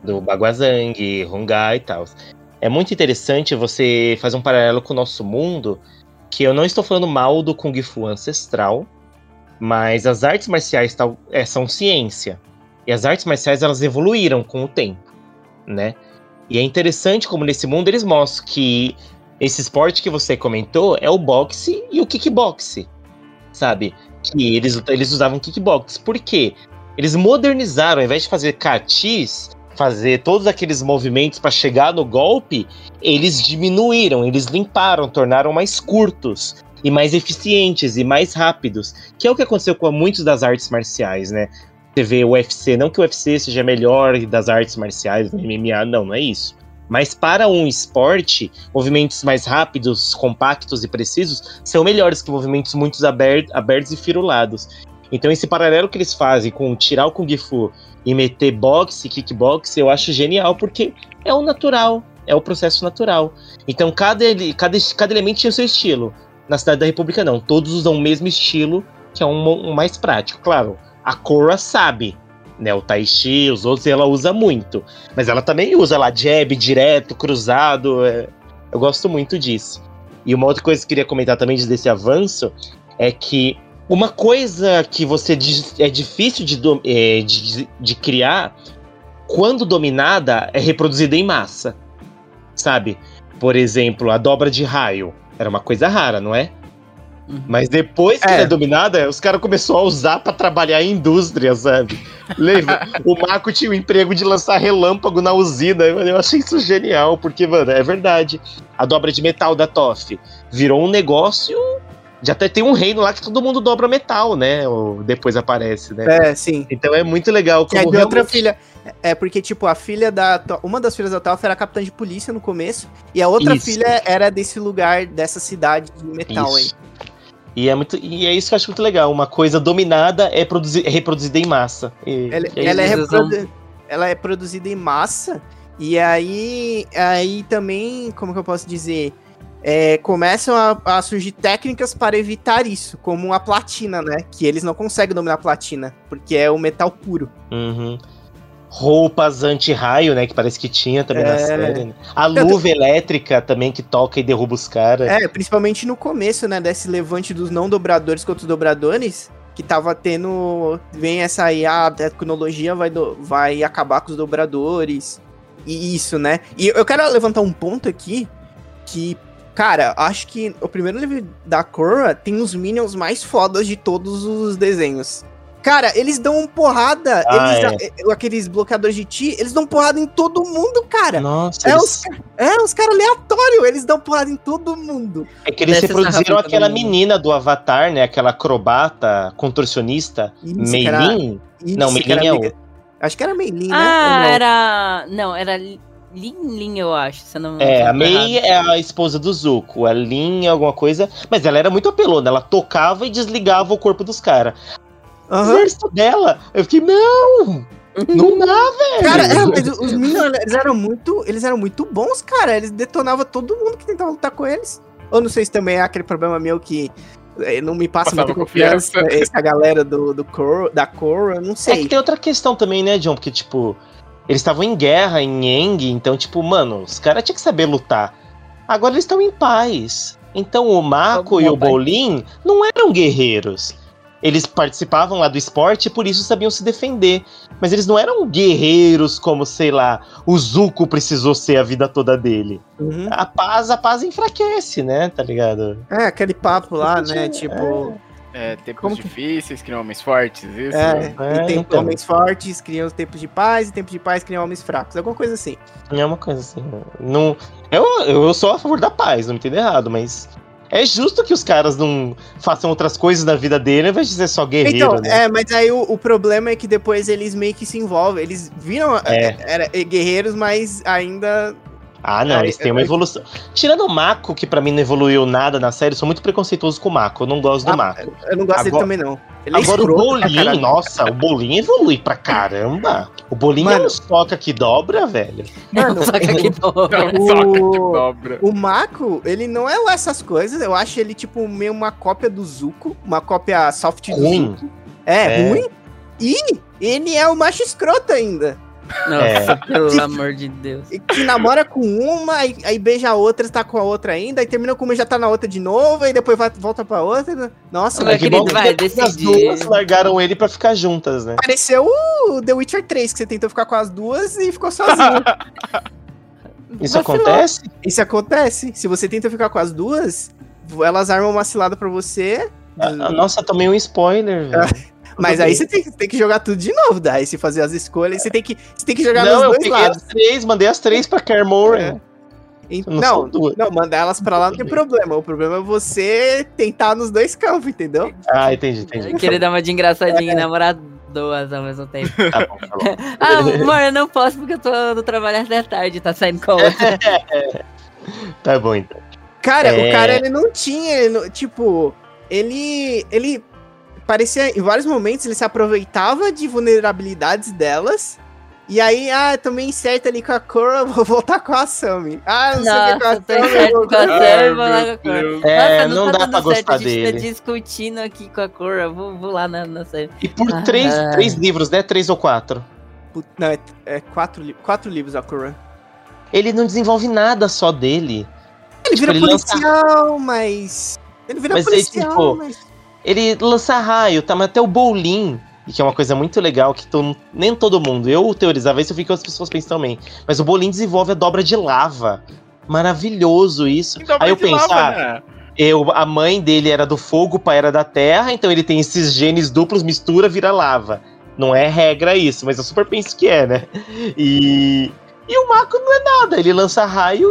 Do Baguazang, Hongai e tal. É muito interessante você fazer um paralelo com o nosso mundo, que eu não estou falando mal do Kung Fu ancestral, mas as artes marciais tal, é, são ciência. E as artes marciais elas evoluíram com o tempo, né? E é interessante como nesse mundo eles mostram que esse esporte que você comentou é o boxe e o kickboxe, sabe? que eles, eles usavam kickbox. Por quê? Eles modernizaram, ao invés de fazer katis, fazer todos aqueles movimentos para chegar no golpe, eles diminuíram, eles limparam, tornaram mais curtos e mais eficientes e mais rápidos, que é o que aconteceu com muitos das artes marciais, né? Você vê o UFC, não que o UFC seja melhor das artes marciais, do MMA, não, não é isso. Mas para um esporte, movimentos mais rápidos, compactos e precisos são melhores que movimentos muito aber- abertos e firulados. Então esse paralelo que eles fazem com tirar o Kung Fu e meter boxe, kickbox, eu acho genial, porque é o natural, é o processo natural. Então cada, cada, cada elemento tinha o seu estilo. Na Cidade da República não, todos usam o mesmo estilo, que é um, um mais prático. Claro, a Korra sabe, né? O Tai Chi, os outros, ela usa muito. Mas ela também usa lá jab, direto, cruzado. é- Eu gosto muito disso. E uma outra coisa que eu queria comentar também desse avanço é que uma coisa que você é difícil de, é, de, de criar, quando dominada, é reproduzida em massa. Sabe? Por exemplo, a dobra de raio. Era uma coisa rara, não é? Uhum. Mas depois que É. ela é dominada, os caras começaram a usar pra trabalhar em indústria, sabe? Lembra? o Marco tinha o emprego de lançar relâmpago na usina. Eu eu achei isso genial, porque, mano, é verdade. A dobra de metal da Toff virou um negócio. Já até tem um reino lá que todo mundo dobra metal, né? Ou depois aparece, né? É, sim. Então é muito legal Que é como outra realmente- filha. É porque, tipo, a filha da. Uma das filhas da Toff era capitã de polícia no começo. E a outra Isso. filha era desse lugar, dessa cidade de metal aí. E é, muito, e é isso que eu acho muito legal. Uma coisa dominada é, produzi- é reproduzida em massa. E- Ela, e é ela é reprodu- ela é produzida em massa. E aí, aí também, como que eu posso dizer? É, começam a, a surgir técnicas para evitar isso, como a platina, né? Que eles não conseguem dominar a platina, porque é o metal puro. Uhum. Roupas anti-raio, né? Que parece que tinha também na É. série. né? A luva elétrica também que toca e derruba os caras. É, principalmente no começo, né, desse levante dos não dobradores contra os dobradores, que tava tendo, vem essa aí, a tecnologia vai, do- vai acabar com os dobradores, e isso, né. E eu quero levantar um ponto aqui, que, cara, acho que o primeiro livro da Korra tem os minions mais fodas de todos os desenhos. Cara, eles dão porrada, Ah, eles, a- aqueles bloqueadores de ti, eles dão porrada em todo mundo, cara. Nossa, É eles- os, é, os caras aleatórios, eles dão porrada em todo mundo. é que eles reproduziram aquela menina do Avatar, né? Aquela acrobata, contorcionista, Meilin. Não, Meilin é outra. Acho que era Meilin, né? Ah, não? era. Não, era Lin Lin, eu acho. Se eu não É, a tô Mei é a esposa do Zuko, a Lin é alguma coisa, mas ela era muito apelona, ela tocava e desligava o corpo dos caras. Exército dela, eu fiquei, não, não dá, velho. Cara, é, mas os Minions, eles eram muito, eles eram muito bons, cara. Eles detonavam todo mundo que tentava lutar com eles. Ou não sei se também é aquele problema meu que eh, não me passa Passava muita confiança, confiança. essa galera do, do Cor, da Cor, eu não É que sei. tem outra questão também, né, John? Porque, tipo, eles estavam em guerra em Yang, então, tipo, mano, os caras tinham que saber lutar. Agora eles estão em paz. Então o Mako e o. Bolin não eram guerreiros. Eles participavam lá do esporte e por isso sabiam se defender. Mas eles não eram guerreiros como, sei lá, o Zuko precisou ser a vida toda dele. Uhum. A paz, a paz enfraquece, né? Tá ligado? É, aquele papo lá, né? Tipo, É, tempos Como que- difíceis criam homens fortes, isso? é, É, e tem então. homens fortes criam os tempos de paz, e tempos de paz criam homens fracos, alguma coisa assim. É uma coisa assim. Não, eu, eu sou a favor da paz, não me entendo errado, mas é justo que os caras não façam outras coisas na vida dele ao invés de ser só guerreiro, Então, né? é, mas aí o, o problema é que depois eles meio que se envolvem. Eles viram É. é, era, é, guerreiros, mas ainda. Ah, não, é, eles têm é, uma é. evolução. Tirando o Mako, que pra mim não evoluiu nada na série, eu sou muito preconceituoso com o Mako, eu não gosto do Ah, Mako. Eu não gosto dele Agora- também, não. Ele é Agora o escroto pra Bolinho, nossa, o Bolinho evolui pra caramba. O Bolinho é Mano. um soca que dobra, velho. Mano, Só que dobra. Soca que o- dobra. O Mako, ele não é lá essas coisas. Eu acho ele, tipo, meio uma cópia do Zuko. Uma cópia soft do Ruim. Zuko. É, É. ruim. E ele é o macho escroto ainda. Nossa, pelo amor de Deus. E Que namora com uma, aí, aí beija a outra, está com a outra ainda, aí termina com uma e já tá na outra de novo, aí depois vai, volta pra outra. Nossa, Meu mas que bom vai, que As duas largaram ele pra ficar juntas, né? pareceu o The Witcher 3, que você tentou ficar com as duas e ficou sozinho. Isso Vacilou. acontece? Isso acontece. Se você tenta ficar com as duas, elas armam uma cilada pra você. Ah, Nossa, eu tomei um spoiler, velho. Mas aí você tem, que- tem que jogar tudo de novo, daí se fazer as escolhas, você tem que, você tem que jogar Não, nos dois lados. as três, mandei as três pra Kermoren. E- Não Não, não, mandar elas pra lá não tem problema. O problema é você tentar nos dois campos, entendeu? Ah, entendi, entendi. Querer dar uma de engraçadinha e namorar duas ao mesmo tempo. Tá bom, tá bom. Ah, amor, eu não posso porque eu tô no trabalho até tarde, tá saindo com a outra. Tá bom, então. Cara, É. o cara ele não tinha, ele não- tipo, ele ele parecia em vários momentos ele se aproveitava de vulnerabilidades delas. E aí, ah, também incerta ali com a Cora, vou voltar com a Sammy. Ah, não sei o que com a Sammy. vou- com a Ai, Sam, vou lá meu com a Cora. É, Nossa, não tá dá pra certo, gostar a gente dele. tá discutindo aqui com a Cora, vou, vou lá na, na Sam. E por Ah. três, três livros, né? Três ou quatro. Put- Não, é, é quatro, li- quatro livros a Cora. Ele não desenvolve nada só dele. Ele Tipo, vira ele lança- policial, mas. Ele vira Mas aí, policial, tipo, mas. Ele lança raio, tá? Mas até o Bowling, que é uma coisa muito legal que to- nem todo mundo. Eu teorizava isso, eu vi que as pessoas pensam também. Mas o Bowling desenvolve a dobra de lava. Maravilhoso isso. Então Aí eu penso, lava, ah, né? eu, a mãe dele era do fogo, o pai era da terra, então ele tem esses genes duplos, mistura, vira lava. Não é regra isso, mas eu super penso que é, né? E, e o Mako não é nada, ele lança raio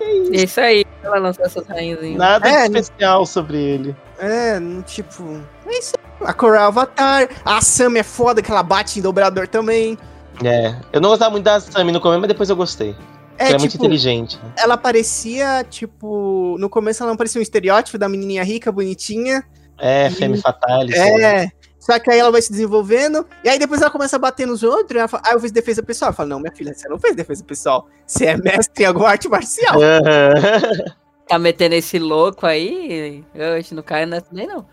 e Isso aí, ela lançou essas rainhas. nada É, de especial sobre ele. É, tipo. É isso. aí. A Cora o Avatar. A Sam é foda, que ela bate em dobrador também. É, eu não gostava muito da Sammy no começo, mas depois eu gostei. É, ela é tipo, muito inteligente. ela parecia, tipo. No começo ela não parecia um estereótipo da menininha rica, bonitinha. É, Femme Fatale. É. Só que aí ela vai se desenvolvendo. E aí depois ela começa a bater nos outros. E ela fala, ah, eu fiz defesa pessoal. Eu falo, não, minha filha, você não fez defesa pessoal. Você é mestre em alguma arte marcial. Tá metendo esse louco aí? Eu acho que não cai nessa nem não.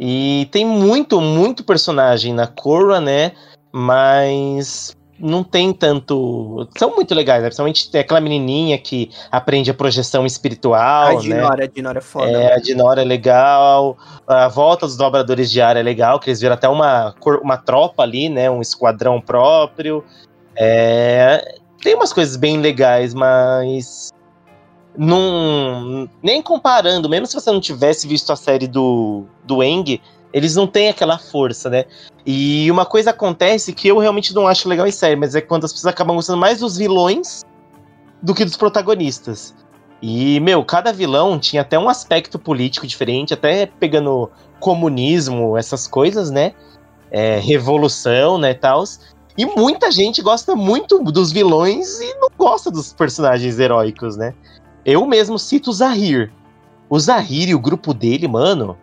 E tem muito, muito personagem na Korra, né? Mas não tem tanto. São muito legais, né? Principalmente tem aquela menininha que aprende a projeção espiritual. a né? Dinora, a Dinora é foda. É, a Dinora é legal. A volta dos dobradores de ar é legal, que eles viram até uma, uma tropa ali, né? Um esquadrão próprio. É, tem umas coisas bem legais, mas. Não, nem comparando, mesmo se você não tivesse visto a série do, do Eng, eles não têm aquela força, né? E uma coisa acontece que eu realmente não acho legal em série, mas é quando as pessoas acabam gostando mais dos vilões do que dos protagonistas. E, meu, cada vilão tinha até um aspecto político diferente, até pegando comunismo, essas coisas, né? É, revolução, né, tals. E muita gente gosta muito dos vilões e não gosta dos personagens heróicos, né? Eu mesmo cito o Zahir. O Zahir e o grupo dele, mano,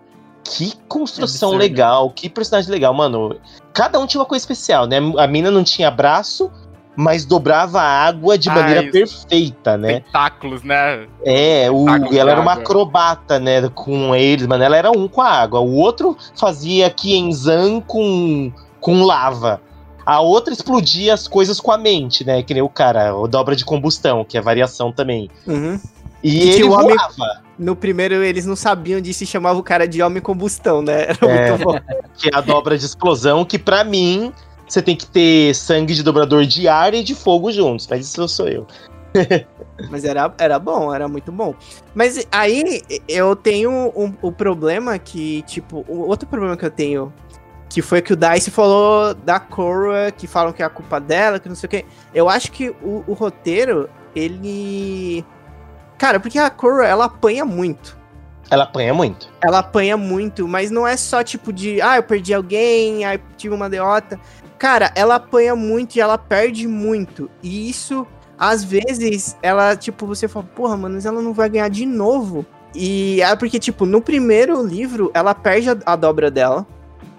que construção Absurdo. legal, que personagem legal, mano. Cada um tinha uma coisa especial, né? A mina não tinha braço, mas dobrava a água de Ah, maneira isso. perfeita, né? Tentáculos, né? É, o, ela era uma água. acrobata, né, com eles, mano. Ela era um com a água. O outro fazia Kienzan com, com lava. A outra explodia as coisas com a mente, né? Que nem o cara, o dobra de combustão, que é variação também. Uhum. E, E ele o homem- voava, No primeiro, eles não sabiam disso e chamavam o cara de homem combustão, né? Era É. muito bom. que é a dobra de explosão, que pra mim você tem que ter sangue de dobrador de ar e de fogo juntos. Mas isso sou eu. Mas era, era bom, era muito bom. Mas aí eu tenho um, o problema que, tipo, o outro problema que eu tenho, que foi que o Dice falou da Korra, que falam que é a culpa dela, que não sei o quê. Eu acho que o, o roteiro, ele. Cara, porque a Korra, ela apanha muito. Ela apanha muito. Ela apanha muito, mas não é só tipo de, ah, eu perdi alguém, aí tive uma derrota. Cara, ela apanha muito e ela perde muito. E isso, às vezes, ela, tipo, você fala, porra, mano, mas ela não vai ganhar de novo. E é porque, tipo, no primeiro livro, ela perde a, a dobra dela,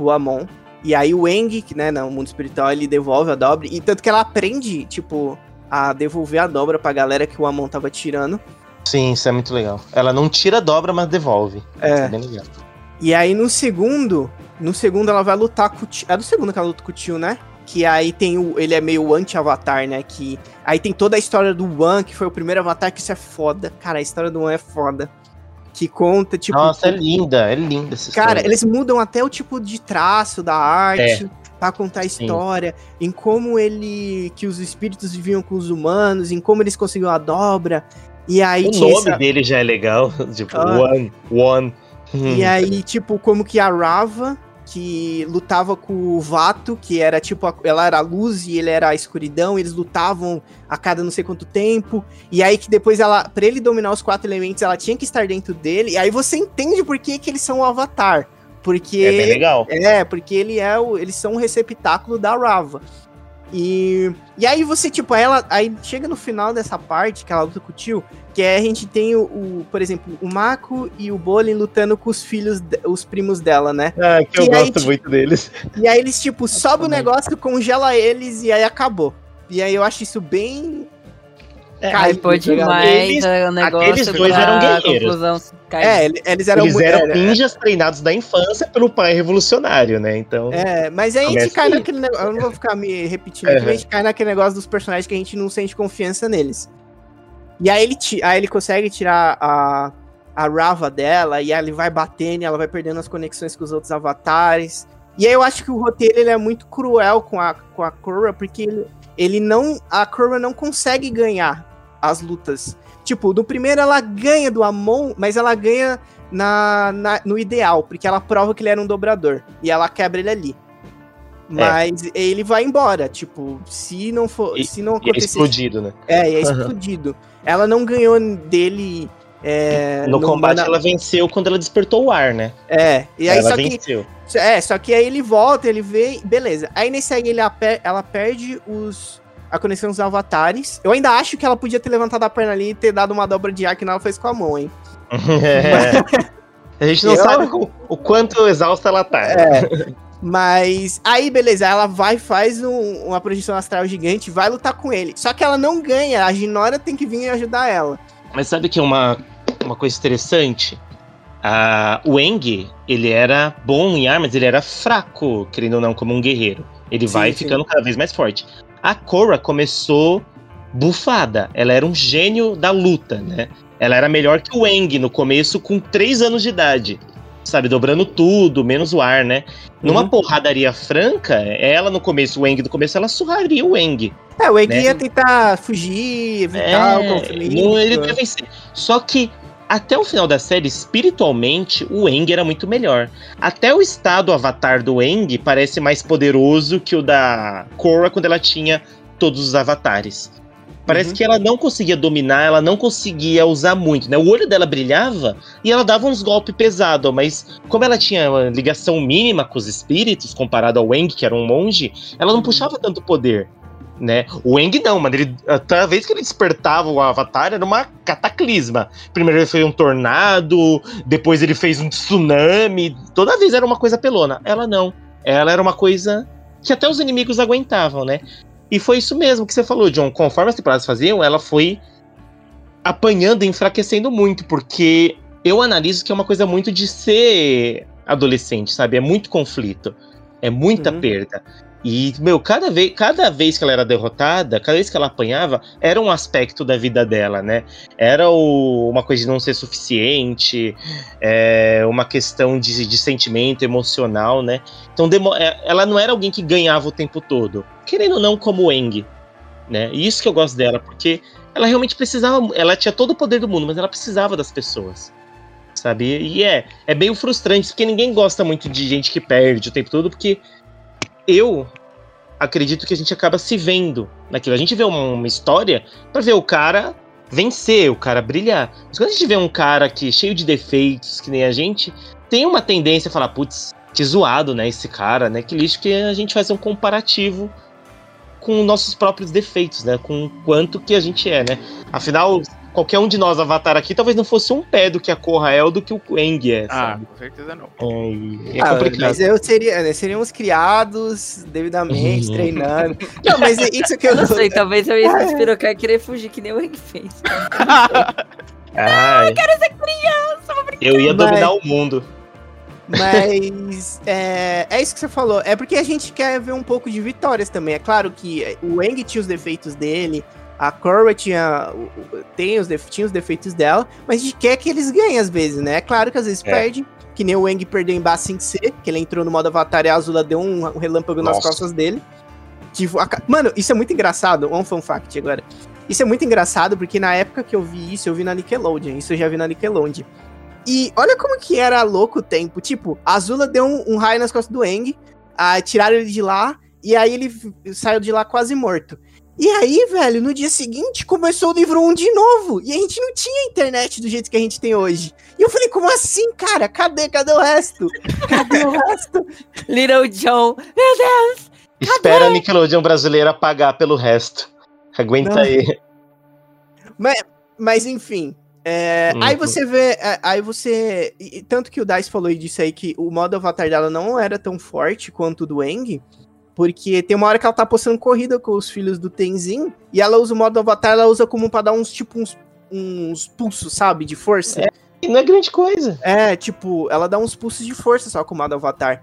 o Amon. E aí o Eng, que, né, no mundo espiritual, ele devolve a dobra. E tanto que ela aprende, tipo, a devolver a dobra pra galera que o Amon tava tirando. Sim, isso é muito legal. Ela não tira a dobra, mas devolve. Isso É. é bem legal. E aí no segundo, no segundo ela vai lutar com o tio. É do segundo que ela luta com o tio, né? Que aí tem o. Ele é meio anti-avatar, né? Que. Aí tem toda a história do One, que foi o primeiro avatar, que isso é foda. Cara, a história do One é foda. Que conta, tipo. Nossa, é linda, é linda essa Cara, história. eles mudam até o tipo de traço da arte É. pra contar a história, em como ele. que os espíritos viviam com os humanos, em como eles conseguiam a dobra. E aí O nome essa- dele já é legal. tipo, Ah. One, One. E aí, tipo, como que a Rava, que lutava com o Vato, que era tipo, a- ela era a luz e ele era a escuridão, eles lutavam a cada não sei quanto tempo. E aí que depois ela, pra ele dominar os quatro elementos, ela tinha que estar dentro dele. E aí você entende por que, que eles são o Avatar. Porque É bem legal. é, porque ele é o, eles são um receptáculo da Rava. E, e aí você, tipo, ela. Aí chega no final dessa parte que ela luta com o tio, que é a gente tem o, o, por exemplo, o Mako e o Bolin lutando com os filhos, de- os primos dela, né? Ah, que eu E aí, gosto tipo, muito deles. E aí eles, tipo, sobe o negócio, congela eles e aí acabou. E aí eu acho isso bem. É, Cai, Hypou tá demais Eles- é, o negócio aqueles dois eram guerreiros. conclusão É, ele- eles eram Eles muito. eram era- ninjas treinados da infância pelo pai revolucionário, né? Então. É, mas aí a gente cai naquele negócio. Eu não vou ficar me repetindo, aqui, Uhum. a gente cai naquele negócio dos personagens que a gente não sente confiança neles. E aí ele, aí ele consegue tirar a, a Rava dela, e aí ele vai batendo, e ela vai perdendo as conexões com os outros avatares. E aí eu acho que o roteiro ele é muito cruel com a, com a Korra, porque ele, ele não. A Korra não consegue ganhar as lutas. Tipo, no primeiro ela ganha do Amon, mas ela ganha na, na- no ideal, porque ela prova que ele era um dobrador. E ela quebra ele ali. Mas ele vai embora, tipo, se não for, E- se não E é acontecer, explodido, né? é, e é explodido. Ela não ganhou dele é, No combate mana- ela venceu quando ela despertou o ar, né? É, e aí ela só que venceu. é, só que aí ele volta, ele vê, beleza. Aí nesse aí ele ela perde os a conexão dos avatares. Eu ainda acho que ela podia ter levantado a perna ali e ter dado uma dobra de ar que não ela fez com a mão, hein? A gente não Eu- sabe o, o quanto exausta ela tá. É. Mas aí, beleza, ela vai, faz um- uma projeção astral gigante, vai lutar com ele. Só que ela não ganha, a Ginora tem que vir e ajudar ela. Mas sabe que é uma, uma coisa interessante? O Eng, ele era bom em armas, ele era fraco, querendo ou não, como um guerreiro. Ele Sim, vai sim. ficando cada vez mais forte. A Korra começou bufada. Ela era um gênio da luta, né? Ela era melhor que o Eng no começo, com 3 anos de idade. Sabe, dobrando tudo, menos o ar, né? Numa Uhum. porradaria franca, ela no começo, o Eng no começo, ela surraria o Eng. É, o Egg Né? ia tentar fugir, evitar o conflito. não, ele ia vencer. Só que até o final da série, espiritualmente, o Eng era muito melhor. Até o estado avatar do Eng parece mais poderoso que o da Korra quando ela tinha todos os avatares. Parece Uhum. que ela não conseguia dominar, ela não conseguia usar muito, né? O olho dela brilhava e ela dava uns golpes pesados, mas como ela tinha uma ligação mínima com os espíritos, comparado ao Eng, que era um monge, ela não puxava tanto poder né? O Eng não, mano. Ele, toda vez que ele despertava o Avatar era uma cataclisma. Primeiro ele fez um tornado, depois ele fez um tsunami. Toda vez era uma coisa pelona. Ela não. Ela era uma coisa que até os inimigos aguentavam, né? E foi isso mesmo que você falou, John. Conforme as temporadas faziam, ela foi apanhando e enfraquecendo muito, porque eu analiso que é uma coisa muito de ser adolescente, sabe? É muito conflito. É muita Uhum. perda. E, meu, cada vez, cada vez que ela era derrotada, cada vez que ela apanhava, era um aspecto da vida dela, né? Era o- uma coisa de não ser suficiente, é, uma questão de, de sentimento emocional, né? Então, é, ela não era alguém que ganhava o tempo todo. Querendo ou não, como Eng, né? E isso que eu gosto dela, porque ela realmente precisava, ela tinha todo o poder do mundo, mas ela precisava das pessoas. Sabe? E é, é meio frustrante, porque ninguém gosta muito de gente que perde o tempo todo, porque eu acredito que a gente acaba se vendo naquilo. A gente vê uma, uma história pra ver o cara vencer, o cara brilhar. Mas quando a gente vê um cara que cheio de defeitos, que nem a gente, tem uma tendência a falar, putz, que zoado, né, esse cara, né? Que lixo que a gente faz um comparativo com nossos próprios defeitos, né? Com o quanto que a gente é, né? Afinal, qualquer um de nós, Avatar aqui, talvez não fosse um pé do que a Korra é ou do que o Eng é, Ah, sabe? com certeza não. É, é Ah, complicado. mas eu seria, né, seríamos criados devidamente, Uhum. treinando. Não, mas é isso que eu Não sei, talvez eu ia despirocar e querer fugir, que nem o Egg fez. Ah, eu quero ser criança, Eu ia Mas- dominar o mundo. Mas é, é isso que você falou. É porque a gente quer ver um pouco de vitórias também. É claro que o Eng tinha os defeitos dele, a Korra tinha, tem os, tinha os defeitos dela, mas a gente quer que eles ganhem às vezes, né? É claro que às vezes É. perde, que nem o Eng perdeu em Bassin C, que ele entrou no modo Avatar e a Azula deu um, um relâmpago nas Nossa. costas dele. Tipo, a Mano, isso é muito engraçado. Um fun fact agora. Isso é muito engraçado porque na época que eu vi isso, eu vi na Nickelodeon. Isso eu já vi na Nickelodeon. E olha como que era louco o tempo. Tipo, a Azula deu um, um raio nas costas do Eng, ah, tiraram ele de lá, e aí ele saiu de lá quase morto. E aí, velho, no dia seguinte começou o livro 1 de novo. E a gente não tinha internet do jeito que a gente tem hoje. E eu falei, como assim, cara? Cadê? Cadê o resto? Cadê o resto? Little John. Espera a Nickelodeon brasileira pagar pelo resto. Aguenta Não. aí. Mas enfim. é, Uhum. Aí você vê. é, aí você. e- e tanto que o Dice falou disso aí, que o modo avatar dela não era tão forte quanto o do Eng. Porque tem uma hora que ela tá postando corrida com os filhos do Tenzin. E ela usa o modo avatar, ela usa como pra dar uns, tipo, uns, uns pulsos, sabe? De força. E não é grande coisa. É, tipo, ela dá uns pulsos de força só com o modo Avatar.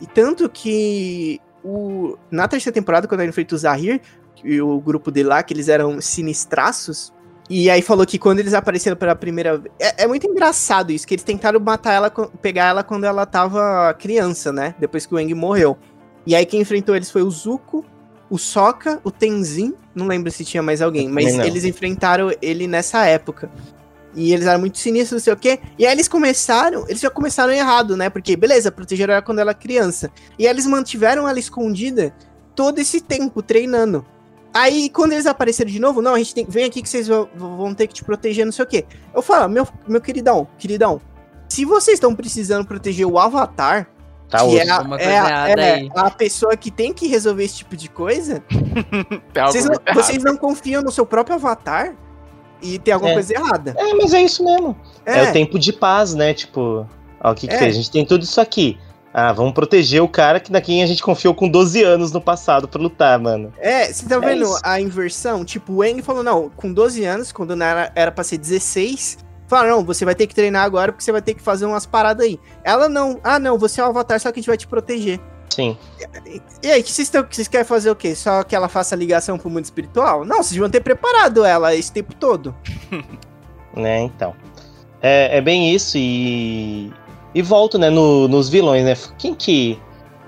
E tanto que o, na terceira temporada, quando ele enfrenta o Zahir, e o grupo dele lá, que eles eram sinistraços, e aí falou que quando eles apareceram pela primeira vez. É, é muito engraçado isso, que eles tentaram matar ela, pegar ela quando ela tava criança, né? Depois que o Eng morreu. E aí quem enfrentou eles foi o Zuko, o Sokka, o Tenzin, não lembro se tinha mais alguém, mas eles enfrentaram ele nessa época. E eles eram muito sinistros, não sei o quê. E aí eles começaram, eles já começaram errado, né? Porque, beleza, protegeram ela quando ela era criança. E aí eles mantiveram ela escondida todo esse tempo, treinando. Aí, quando eles apareceram de novo, não, a gente tem, vem aqui que vocês vão, vão ter que te proteger, não sei o quê. Eu falo, meu, meu queridão, queridão, se vocês estão precisando proteger o Avatar, Tá que osso. é, a, é, coisa a- errada é aí. a pessoa que tem que resolver esse tipo de coisa, Tem vocês não, vocês não confiam no seu próprio Avatar e tem alguma É. coisa errada. É, mas é isso mesmo. É, É, o tempo de paz, né? Tipo, ó, o que, que É. fez? A gente tem tudo isso aqui. Ah, vamos proteger o cara que na quem a gente confiou com 12 anos no passado pra lutar, mano. É, você tá É vendo a inversão? Tipo, o Eng falou, não, com 12 anos, quando era, era pra ser 16, falaram, não, você vai ter que treinar agora porque você vai ter que fazer umas paradas aí. Ela não, ah não, você é o Avatar, só que a gente vai te proteger. Sim. E aí, que vocês, tão- que vocês querem fazer o quê? Só que ela faça ligação pro mundo espiritual? Não, vocês vão ter preparado ela esse tempo todo. Né, então. É, é bem isso e. E volto, né, no- nos vilões, né? Quem que.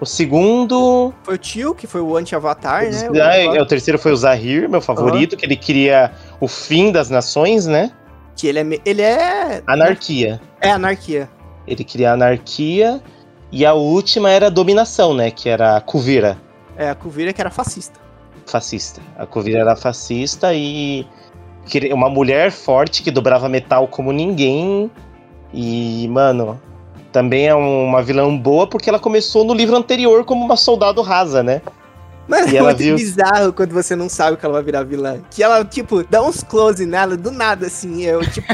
O segundo. Foi o tio, que foi o anti-avatar, né? O- Ah, o terceiro foi o Zahir, meu favorito, que ele queria o fim das nações, né? Que ele é. Ele é. Anarquia. É anarquia. Ele queria a anarquia. E a última era a dominação, né? Que era a Kuvira, É, a Kuvira que era fascista. fascista. A Kuvira era fascista e. Uma mulher forte que dobrava metal como ninguém. E, mano. Também é uma vilã boa porque ela começou no livro anterior como uma soldado rasa, né? Mano, E é muito viu- bizarro quando você não sabe que ela vai virar vilã. Que ela, tipo, dá uns close nela do nada, assim. Eu, tipo.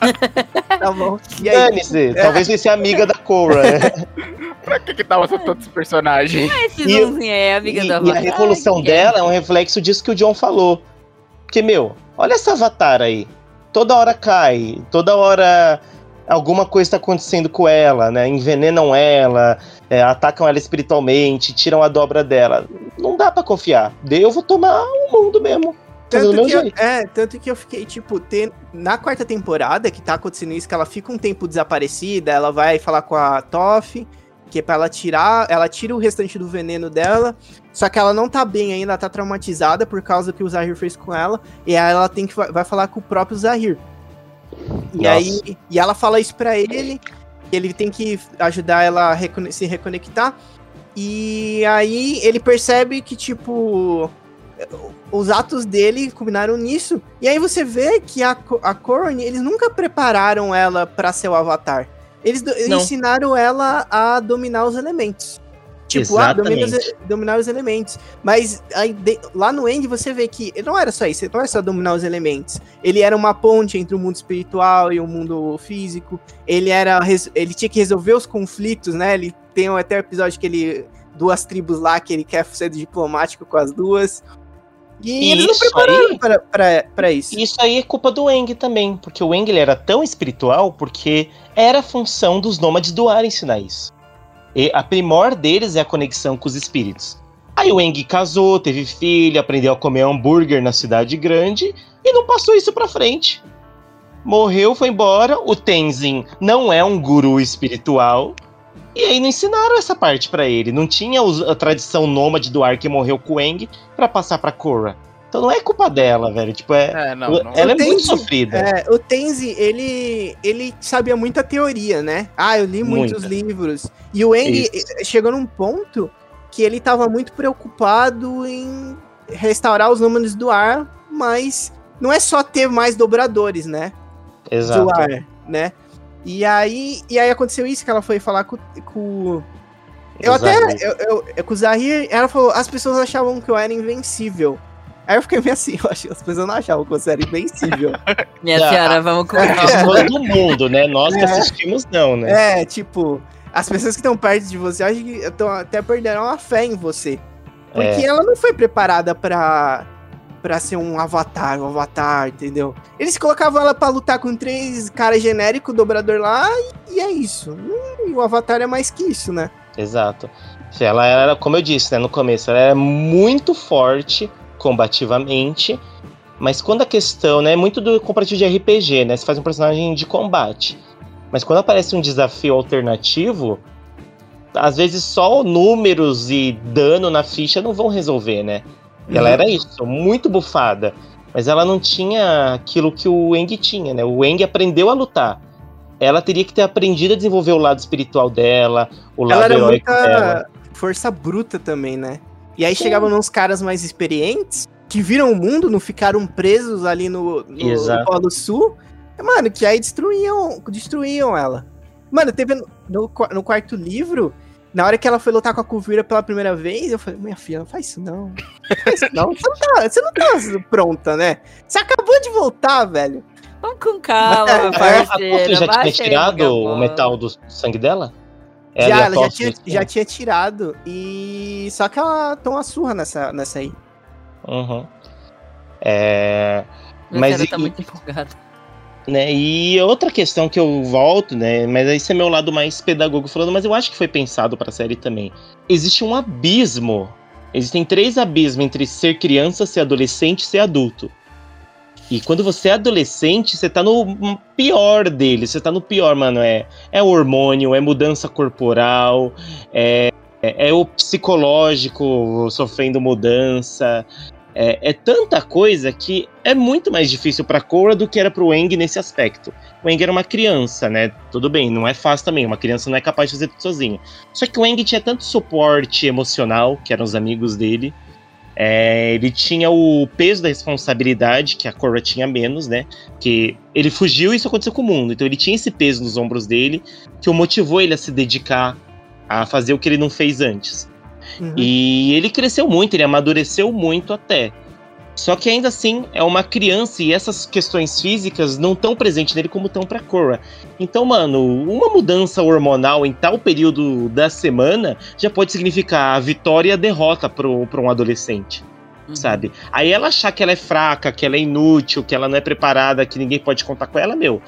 tá bom. E aí? Dane-se, talvez vai ser amiga da Korra, né? Pra que que tava tantos personagens? Esse E- é amiga E, do e a revolução Ai, que é. dela é um reflexo disso que o John falou. Porque, meu, olha essa avatar aí. Toda hora cai, toda hora alguma coisa tá acontecendo com ela, né? Envenenam ela, é, atacam ela espiritualmente, tiram a dobra dela. Não dá pra confiar. Eu vou tomar o mundo mesmo. Tanto que, eu, é, tanto que eu fiquei, tipo, ter, na quarta temporada, que tá acontecendo isso, que ela fica um tempo desaparecida, ela vai falar com a Toff, que é pra ela tirar, ela tira o restante do veneno dela, só que ela não tá bem ainda, tá traumatizada por causa do que o Zahir fez com ela, e aí ela tem que, vai falar com o próprio Zahir. E Nossa. aí, e ela fala isso pra ele, ele tem que ajudar ela a recone- se reconectar, e aí ele percebe que, tipo, os atos dele combinaram nisso. E aí você vê que a, a Corrin, eles nunca prepararam ela pra ser o Avatar. Eles Não. ensinaram ela a dominar os elementos. Tipo, ah, domina dominar os elementos. Mas aí de- lá no End você vê que não era só isso, não era só dominar os elementos. Ele era uma ponte entre o mundo espiritual e o mundo físico. Ele era ele tinha que resolver os conflitos, né? Ele tem até o episódio que ele duas tribos lá que ele quer ser diplomático com as duas. E, E eles não prepararam aí- pra, pra, pra isso. Isso aí é culpa do Eng também, porque o Eng ele era tão espiritual porque era a função dos nômades do ar ensinar isso. E a primor deles é a conexão com os espíritos. Aí o Eng casou, teve filho, aprendeu a comer hambúrguer na cidade grande e não passou isso pra frente. Morreu, foi embora. O Tenzin não é um guru espiritual. E aí não ensinaram essa parte pra ele. Não tinha a tradição nômade do ar que morreu com o Eng pra passar pra Korra. Então não é culpa dela, velho. Tipo, é, É, não, não. ela é Tenzin- muito sofrida. É, o Tenzi, ele, ele sabia muita teoria, né? Ah, eu li muitos Muita. livros. E o Eng chegou num ponto que ele tava muito preocupado em restaurar os números do ar, mas não é só ter mais dobradores, né? Exato. do ar, né? E aí, e aí aconteceu isso que ela foi falar com, com eu até eu, eu, eu- com o Zahir, ela falou, as pessoas achavam que eu era invencível. Aí eu fiquei meio assim, eu acho que as pessoas não achavam que você era invencível. Minha Ah, senhora, vamos calma. pessoas do mundo, né? Nós que É. assistimos, não, né? é, tipo, as pessoas que estão perto de você, acho que tão, até perderam a fé em você. Porque É. ela não foi preparada pra, pra ser um avatar, um avatar, entendeu? Eles colocavam ela pra lutar com três caras genéricos, dobrador lá, e, e é isso. Hum, E o avatar é mais que isso, né? Exato. Ela era, como eu disse, né, no começo, ela era muito forte combativamente, mas quando a questão, né, é muito do comparativo de RPG, né, você faz um personagem de combate, mas quando aparece um desafio alternativo, às vezes só números e dano na ficha não vão resolver, né? E ela Uhum. era isso, muito bufada, mas ela não tinha aquilo que o Eng tinha, né? O Eng aprendeu a lutar. Ela teria que ter aprendido a desenvolver o lado espiritual dela, o lado Ela era heróico dela. muita força bruta também, né? E aí chegavam uns caras mais experientes que viram o mundo, não ficaram presos ali no, no. Polo Sul. Mano, que aí destruíam, destruíam ela. Mano, teve no, no, qua- no quarto livro, na hora que ela foi lutar com a Kuvira pela primeira vez, eu falei, minha filha, não faz isso não. Não faz isso não. Você não tá, você não tá pronta, né? Você acabou de voltar, velho. Vamos com calma, É, A parceiro. Kofri já tinha tirado o metal do sangue dela? Já, e a ela já Toff tinha, já tinha tirado. E. Só que ela tomou uma surra nessa, nessa aí. Uhum. É... Mas senhora e- tá muito empolgada. Né? E outra questão que eu volto, né? Mas esse é meu lado mais pedagogo falando, mas eu acho que foi pensado para a série também. Existe um abismo. Existem três abismos entre ser criança, ser adolescente e ser adulto. E quando você é adolescente, você tá no pior dele. Você tá no pior, mano. É, é hormônio, é mudança corporal, é, é, é o psicológico sofrendo mudança, é, é, tanta coisa que é muito mais difícil para Korra do que era para o Eng nesse aspecto. O Eng era uma criança, né? Tudo bem, não é fácil também. Uma criança não é capaz de fazer tudo sozinha. Só que o Eng tinha tanto suporte emocional, que eram os amigos dele. É, ele tinha o peso da responsabilidade, que a Korra tinha menos, né? Que ele fugiu e isso aconteceu com o mundo. Então ele tinha esse peso nos ombros dele, que o motivou ele a se dedicar a fazer o que ele não fez antes. Uhum. E ele cresceu muito, ele amadureceu muito até. Só que ainda assim é uma criança e essas questões físicas não estão presentes nele como estão para Korra. Então, mano, uma mudança hormonal em tal período da semana já pode significar a vitória e a derrota para um adolescente. Uhum. Sabe? Aí ela achar que ela é fraca, que ela é inútil, que ela não é preparada, que ninguém pode contar com ela, meu,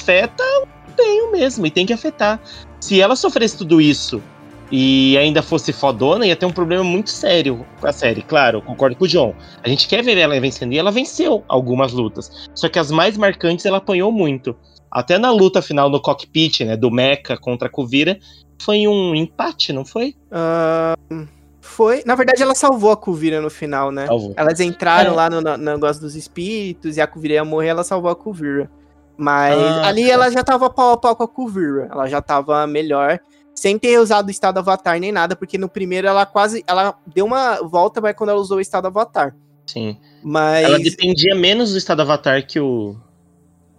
afeta o tenho mesmo e tem que afetar. Se ela sofresse tudo isso e ainda fosse fodona, ia ter um problema muito sério com a série. Claro, concordo com o John. A gente quer ver ela vencendo e ela venceu algumas lutas. Só que as mais marcantes ela apanhou muito. Até na luta final no cockpit, né, do Mecha contra a Kuvira, foi um empate, não foi? Uh, foi. Na verdade, ela salvou a Kuvira no final, né? Salvou. Elas entraram é. lá no, no, negócio dos espíritos e a Kuvira ia morrer, ela salvou a Kuvira. Mas ah, ali ela já tava pau a pau com a Kuvira. Ela já tava melhor sem ter usado o estado avatar nem nada, porque no primeiro ela quase. Ela deu uma volta, mas quando ela usou o estado avatar. Sim. Mas. Ela dependia menos do estado avatar que o.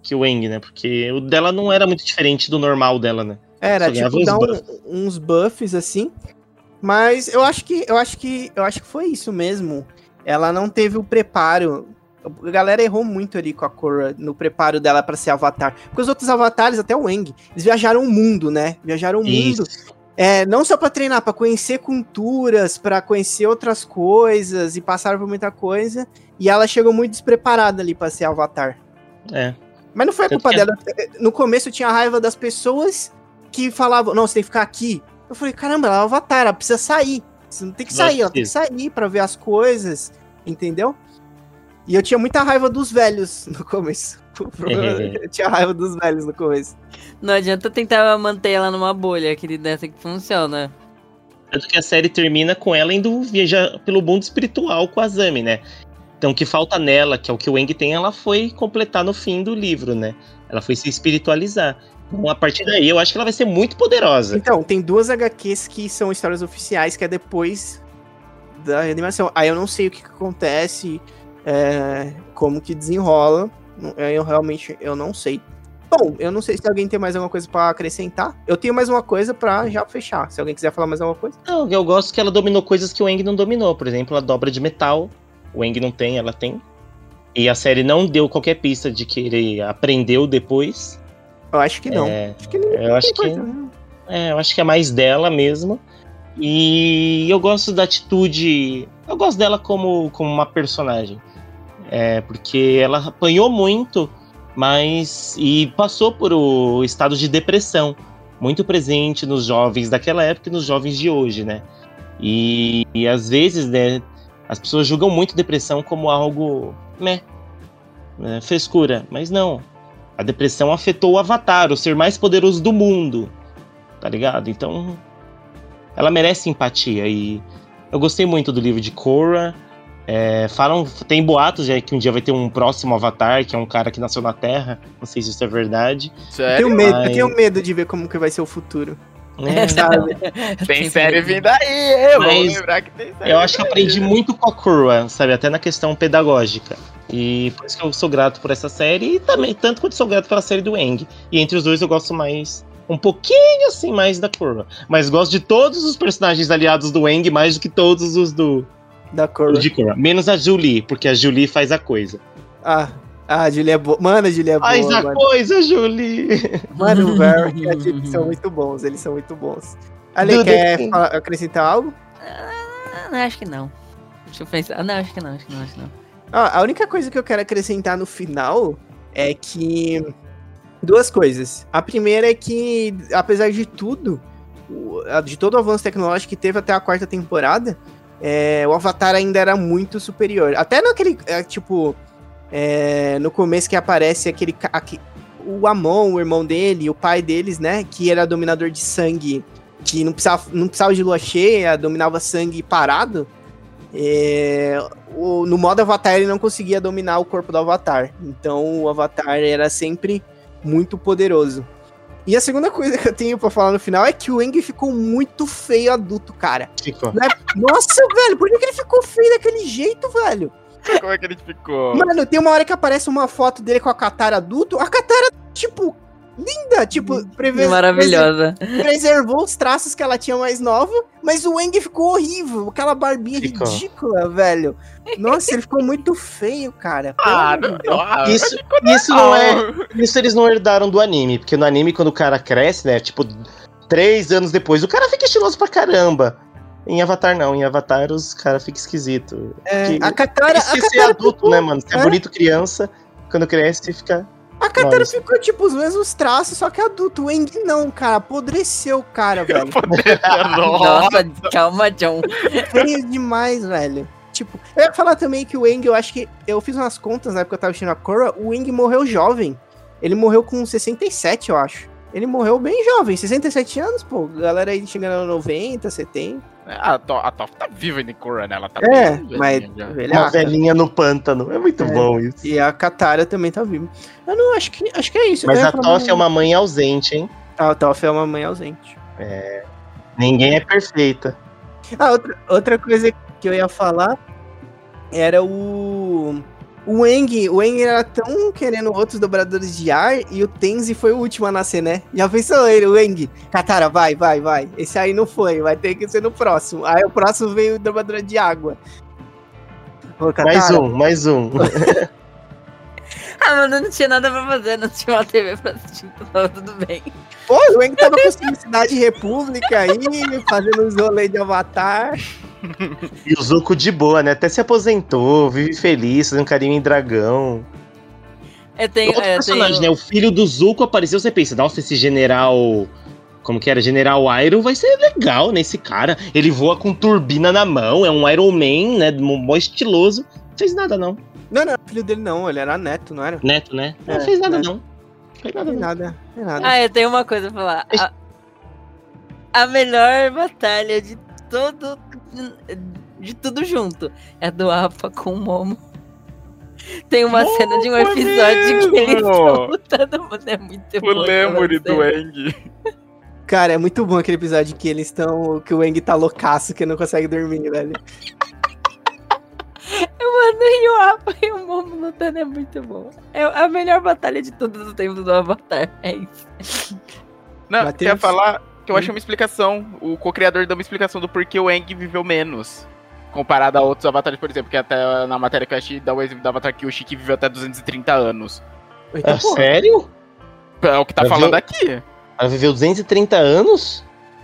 Que o Eng, né? Porque o dela não era muito diferente do normal dela, né? Era, tipo, dar buff. um, uns buffs assim. Mas eu acho que. Eu acho que. Eu acho que foi isso mesmo. Ela não teve o preparo a galera errou muito ali com a Korra no preparo dela para ser avatar. Porque os outros avatares, até o Eng, eles viajaram o mundo, né? Viajaram o mundo. É, não só para treinar, para conhecer culturas, para conhecer outras coisas e passaram por muita coisa. E ela chegou muito despreparada ali para ser avatar. É. Mas não foi a culpa dela. No começo eu tinha raiva das pessoas que falavam: "Não, você tem que ficar aqui". Eu falei: "Caramba, ela é avatar, ela precisa sair". Você não tem que sair, ela tem que sair para ver as coisas, entendeu? E eu tinha muita raiva dos velhos no começo. eu tinha raiva dos velhos no começo. Não adianta tentar manter ela numa bolha, aquele dessa que funciona. Tanto que a série termina com ela indo viajar pelo mundo espiritual com a Zami, né? Então o que falta nela, que é o que o Eng tem, ela foi completar no fim do livro, né? Ela foi se espiritualizar. Então, a partir daí, eu acho que ela vai ser muito poderosa. Então, tem duas HQs que são histórias oficiais, que é depois da animação. Aí eu não sei o que, que acontece é, como que desenrola. Eu realmente eu não sei. Bom, eu não sei se alguém tem mais alguma coisa para acrescentar. Eu tenho mais uma coisa para já fechar. Se alguém quiser falar mais alguma coisa. Não, eu gosto que ela dominou coisas que o Eng não dominou. Por exemplo, a dobra de metal. O Eng não tem, ela tem. E a série não deu qualquer pista de que ele aprendeu depois. Eu acho que não. É, acho que eu acho que, né? é, eu acho que é mais dela mesmo. E eu gosto da atitude. Eu gosto dela como, como uma personagem. É, porque ela apanhou muito, mas. e passou por o estado de depressão, muito presente nos jovens daquela época e nos jovens de hoje, né? E, e às vezes, né, as pessoas julgam muito depressão como algo, né, né, frescura, mas não. A depressão afetou o Avatar, o ser mais poderoso do mundo, tá ligado? Então, ela merece empatia e eu gostei muito do livro de Korra. É, falam, tem boatos já que um dia vai ter um próximo Avatar, que é um cara que nasceu na Terra. Não sei se isso é verdade. Sério? Eu tenho medo, Mas... eu tenho medo de ver como que vai ser o futuro. É, sabe? tem série vindo aí, eu Mas lembrar que tem série. Eu acho que aprendi muito com a Kurwa, sabe? Até na questão pedagógica. E por isso que eu sou grato por essa série. E também, tanto quanto sou grato pela série do Eng. E entre os dois eu gosto mais. Um pouquinho assim mais da Kurwa. Mas gosto de todos os personagens aliados do Eng mais do que todos os do, da Korra. De Korra. Menos a Julie, porque a Julie faz a coisa. Ah, ah, a Julie é boa. Mano, a Julie é boa. Faz a mano. coisa, Julie. Mano, o Varric e a Julie são muito bons. Eles são muito bons. Ale, quer falar, acrescentar algo? Ah, não, acho que não. Deixa eu pensar. Não, acho que não, acho que não, acho que não. Ah, a única coisa que eu quero acrescentar no final é que. Duas coisas. A primeira é que, apesar de tudo, de todo o avanço tecnológico que teve até a quarta temporada, é, o Avatar ainda era muito superior. Até naquele, é, tipo, é, no começo que aparece aquele, aque- o Amon, o irmão dele, o pai deles, né, que era dominador de sangue, que não precisava, não precisava de lua cheia, dominava sangue parado. é, o- no modo Avatar ele não conseguia dominar o corpo do Avatar. Então o Avatar era sempre muito poderoso. E a segunda coisa que eu tenho pra falar no final é que o Eng ficou muito feio adulto, cara. Ficou. Nossa, velho, por que ele ficou feio daquele jeito, velho? Como é que ele ficou? Mano, tem uma hora que aparece uma foto dele com a Katara adulto. A Katara, tipo, linda, tipo, preve- Maravilhosa. preservou os traços que ela tinha mais nova, mas o Eng ficou horrível, aquela barbinha Ficou. ridícula, velho. Nossa, ele ficou muito feio, cara. Ah, não, não, ah, Isso, isso não é. Isso eles não herdaram do anime, porque no anime, quando o cara cresce, né? Tipo, três anos depois, o cara fica estiloso pra caramba. Em Avatar não, em Avatar os caras ficam esquisitos. É, que- a Katara, a Isso é ser Katara, adulto, né, mano? Você é É. bonito criança, quando cresce, fica. A Katara Nós. ficou, tipo, os mesmos traços, só que adulto. O Eng não, cara, apodreceu o cara, velho. Nossa, calma, John. feio demais, velho. Tipo, eu ia falar também que o Eng, eu acho que. Eu fiz umas contas na época que eu tava assistindo a Korra, o Eng morreu jovem. Ele morreu com 67, eu acho. Ele morreu bem jovem, 67 anos, pô. Galera aí chegando a 90, 70. A, To- a Toph tá viva em Korra, né? Ela tá É, bem mas. Uma velhinha no pântano. É muito É. bom isso. E a Katara também tá viva. Eu não acho que. Acho que é isso. Mas a Toff é uma mãe ausente, hein? A Toff é uma mãe ausente. Ninguém é perfeita. Ah, outra, outra coisa que eu ia falar era o. O Eng, o Eng era tão querendo outros dobradores de ar e o Tenzi foi o último a nascer, né? Já pensou ele, o Eng? Katara, vai, vai, vai. Esse aí não foi, vai ter que ser no próximo. Aí o próximo veio o dobrador de água. Ô, Katara, Mais um, mais um. Ah, mano, não tinha nada pra fazer, não tinha uma TV pra assistir, então tava tudo bem. Pô, o Eng tava com Cidade República aí, fazendo os rolês de Avatar. E o Zuko de boa, né? Até se aposentou, vive feliz, fazendo carinho em dragão. Eu tenho. Outro é, personagem, tenho... né? O filho do Zuko apareceu, você pensa, nossa, esse general. Como que era? General Iron vai ser legal, né? Esse cara. Ele voa com turbina na mão, é um Iron Man, né? Mó estiloso. Não fez nada, não. Não, não, filho dele não, ele era neto, não era? Neto, né? Não É, fez nada, né? não. Não fez Não nada, tem não. nada, não tem nada. Ah, eu tenho uma coisa pra falar. A, a melhor batalha de todo. De tudo junto é do Apa com o Momo. Tem uma cena de um Momo, episódio que eles estão lutando, mano, é muito O bom aquela Lemuri do. Eng. Cara, é muito bom aquele episódio que eles estão. Que o Eng tá loucaço, que não consegue dormir, velho. Mano, e o Apa e o Momo lutando é muito bom. É a melhor batalha de todos os tempos do Avatar. É isso. Não, Matheus? quer falar que eu achei uma explicação. O co-criador deu uma explicação do porquê o Eng viveu menos. Comparado a outros avatares, por exemplo, que até na matéria que eu achei dá o exemplo do Avatar Kyoshi que viveu até 230 anos. Ah, pô, sério? É o que tá Mas falando eu- aqui. Ela viveu 230 anos?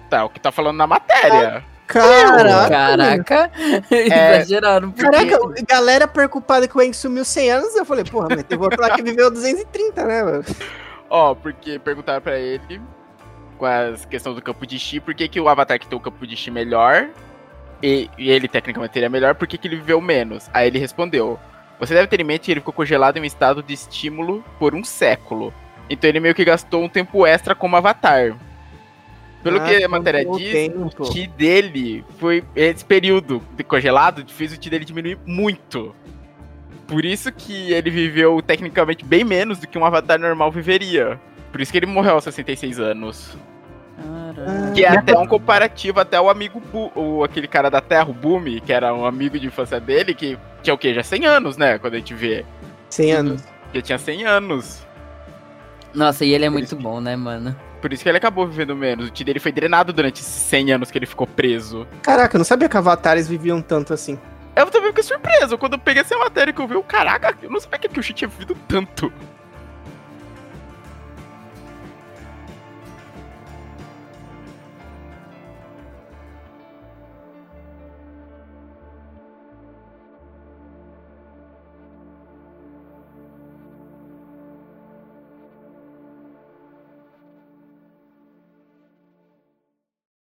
Tá, é o que tá falando na matéria. Caraca! Caraca, exageraram. porque- Caraca, galera preocupada que o Eng sumiu 100 anos, eu falei, porra, mas teve outro lá que viveu 230, né, mano? Ó, porque perguntaram pra ele com a questão do campo de chi, por que, que o Avatar que tem o campo de chi melhor e, e ele tecnicamente teria melhor, por que, que ele viveu menos? Aí ele respondeu: Você deve ter em mente que ele ficou congelado em um estado de estímulo por um século. Então ele meio que gastou um tempo extra como Avatar. Pelo Ah, que a matéria diz, tempo. o Ki dele foi. Esse período de congelado fez o Ki dele diminuir muito. Por isso que ele viveu tecnicamente bem menos do que um avatar normal viveria. Por isso que ele morreu aos 66 anos. Caraca. Que é até um comparativo até o amigo Bu, o, aquele cara da Terra, o Bumi, que era um amigo de infância dele, que tinha o quê? Já 100 anos, né? Quando a gente vê. 100 anos. Que tinha 100 anos. Nossa, e ele é muito bom, né, mano? Por isso que ele acabou vivendo menos. O Ti dele foi drenado durante esses 100 anos que ele ficou preso. Caraca, eu não sabia que avatares viviam tanto assim. Eu também fiquei surpreso. Quando eu peguei essa matéria que eu vi, eu, caraca, eu não sabia que o Chi tinha vivido tanto.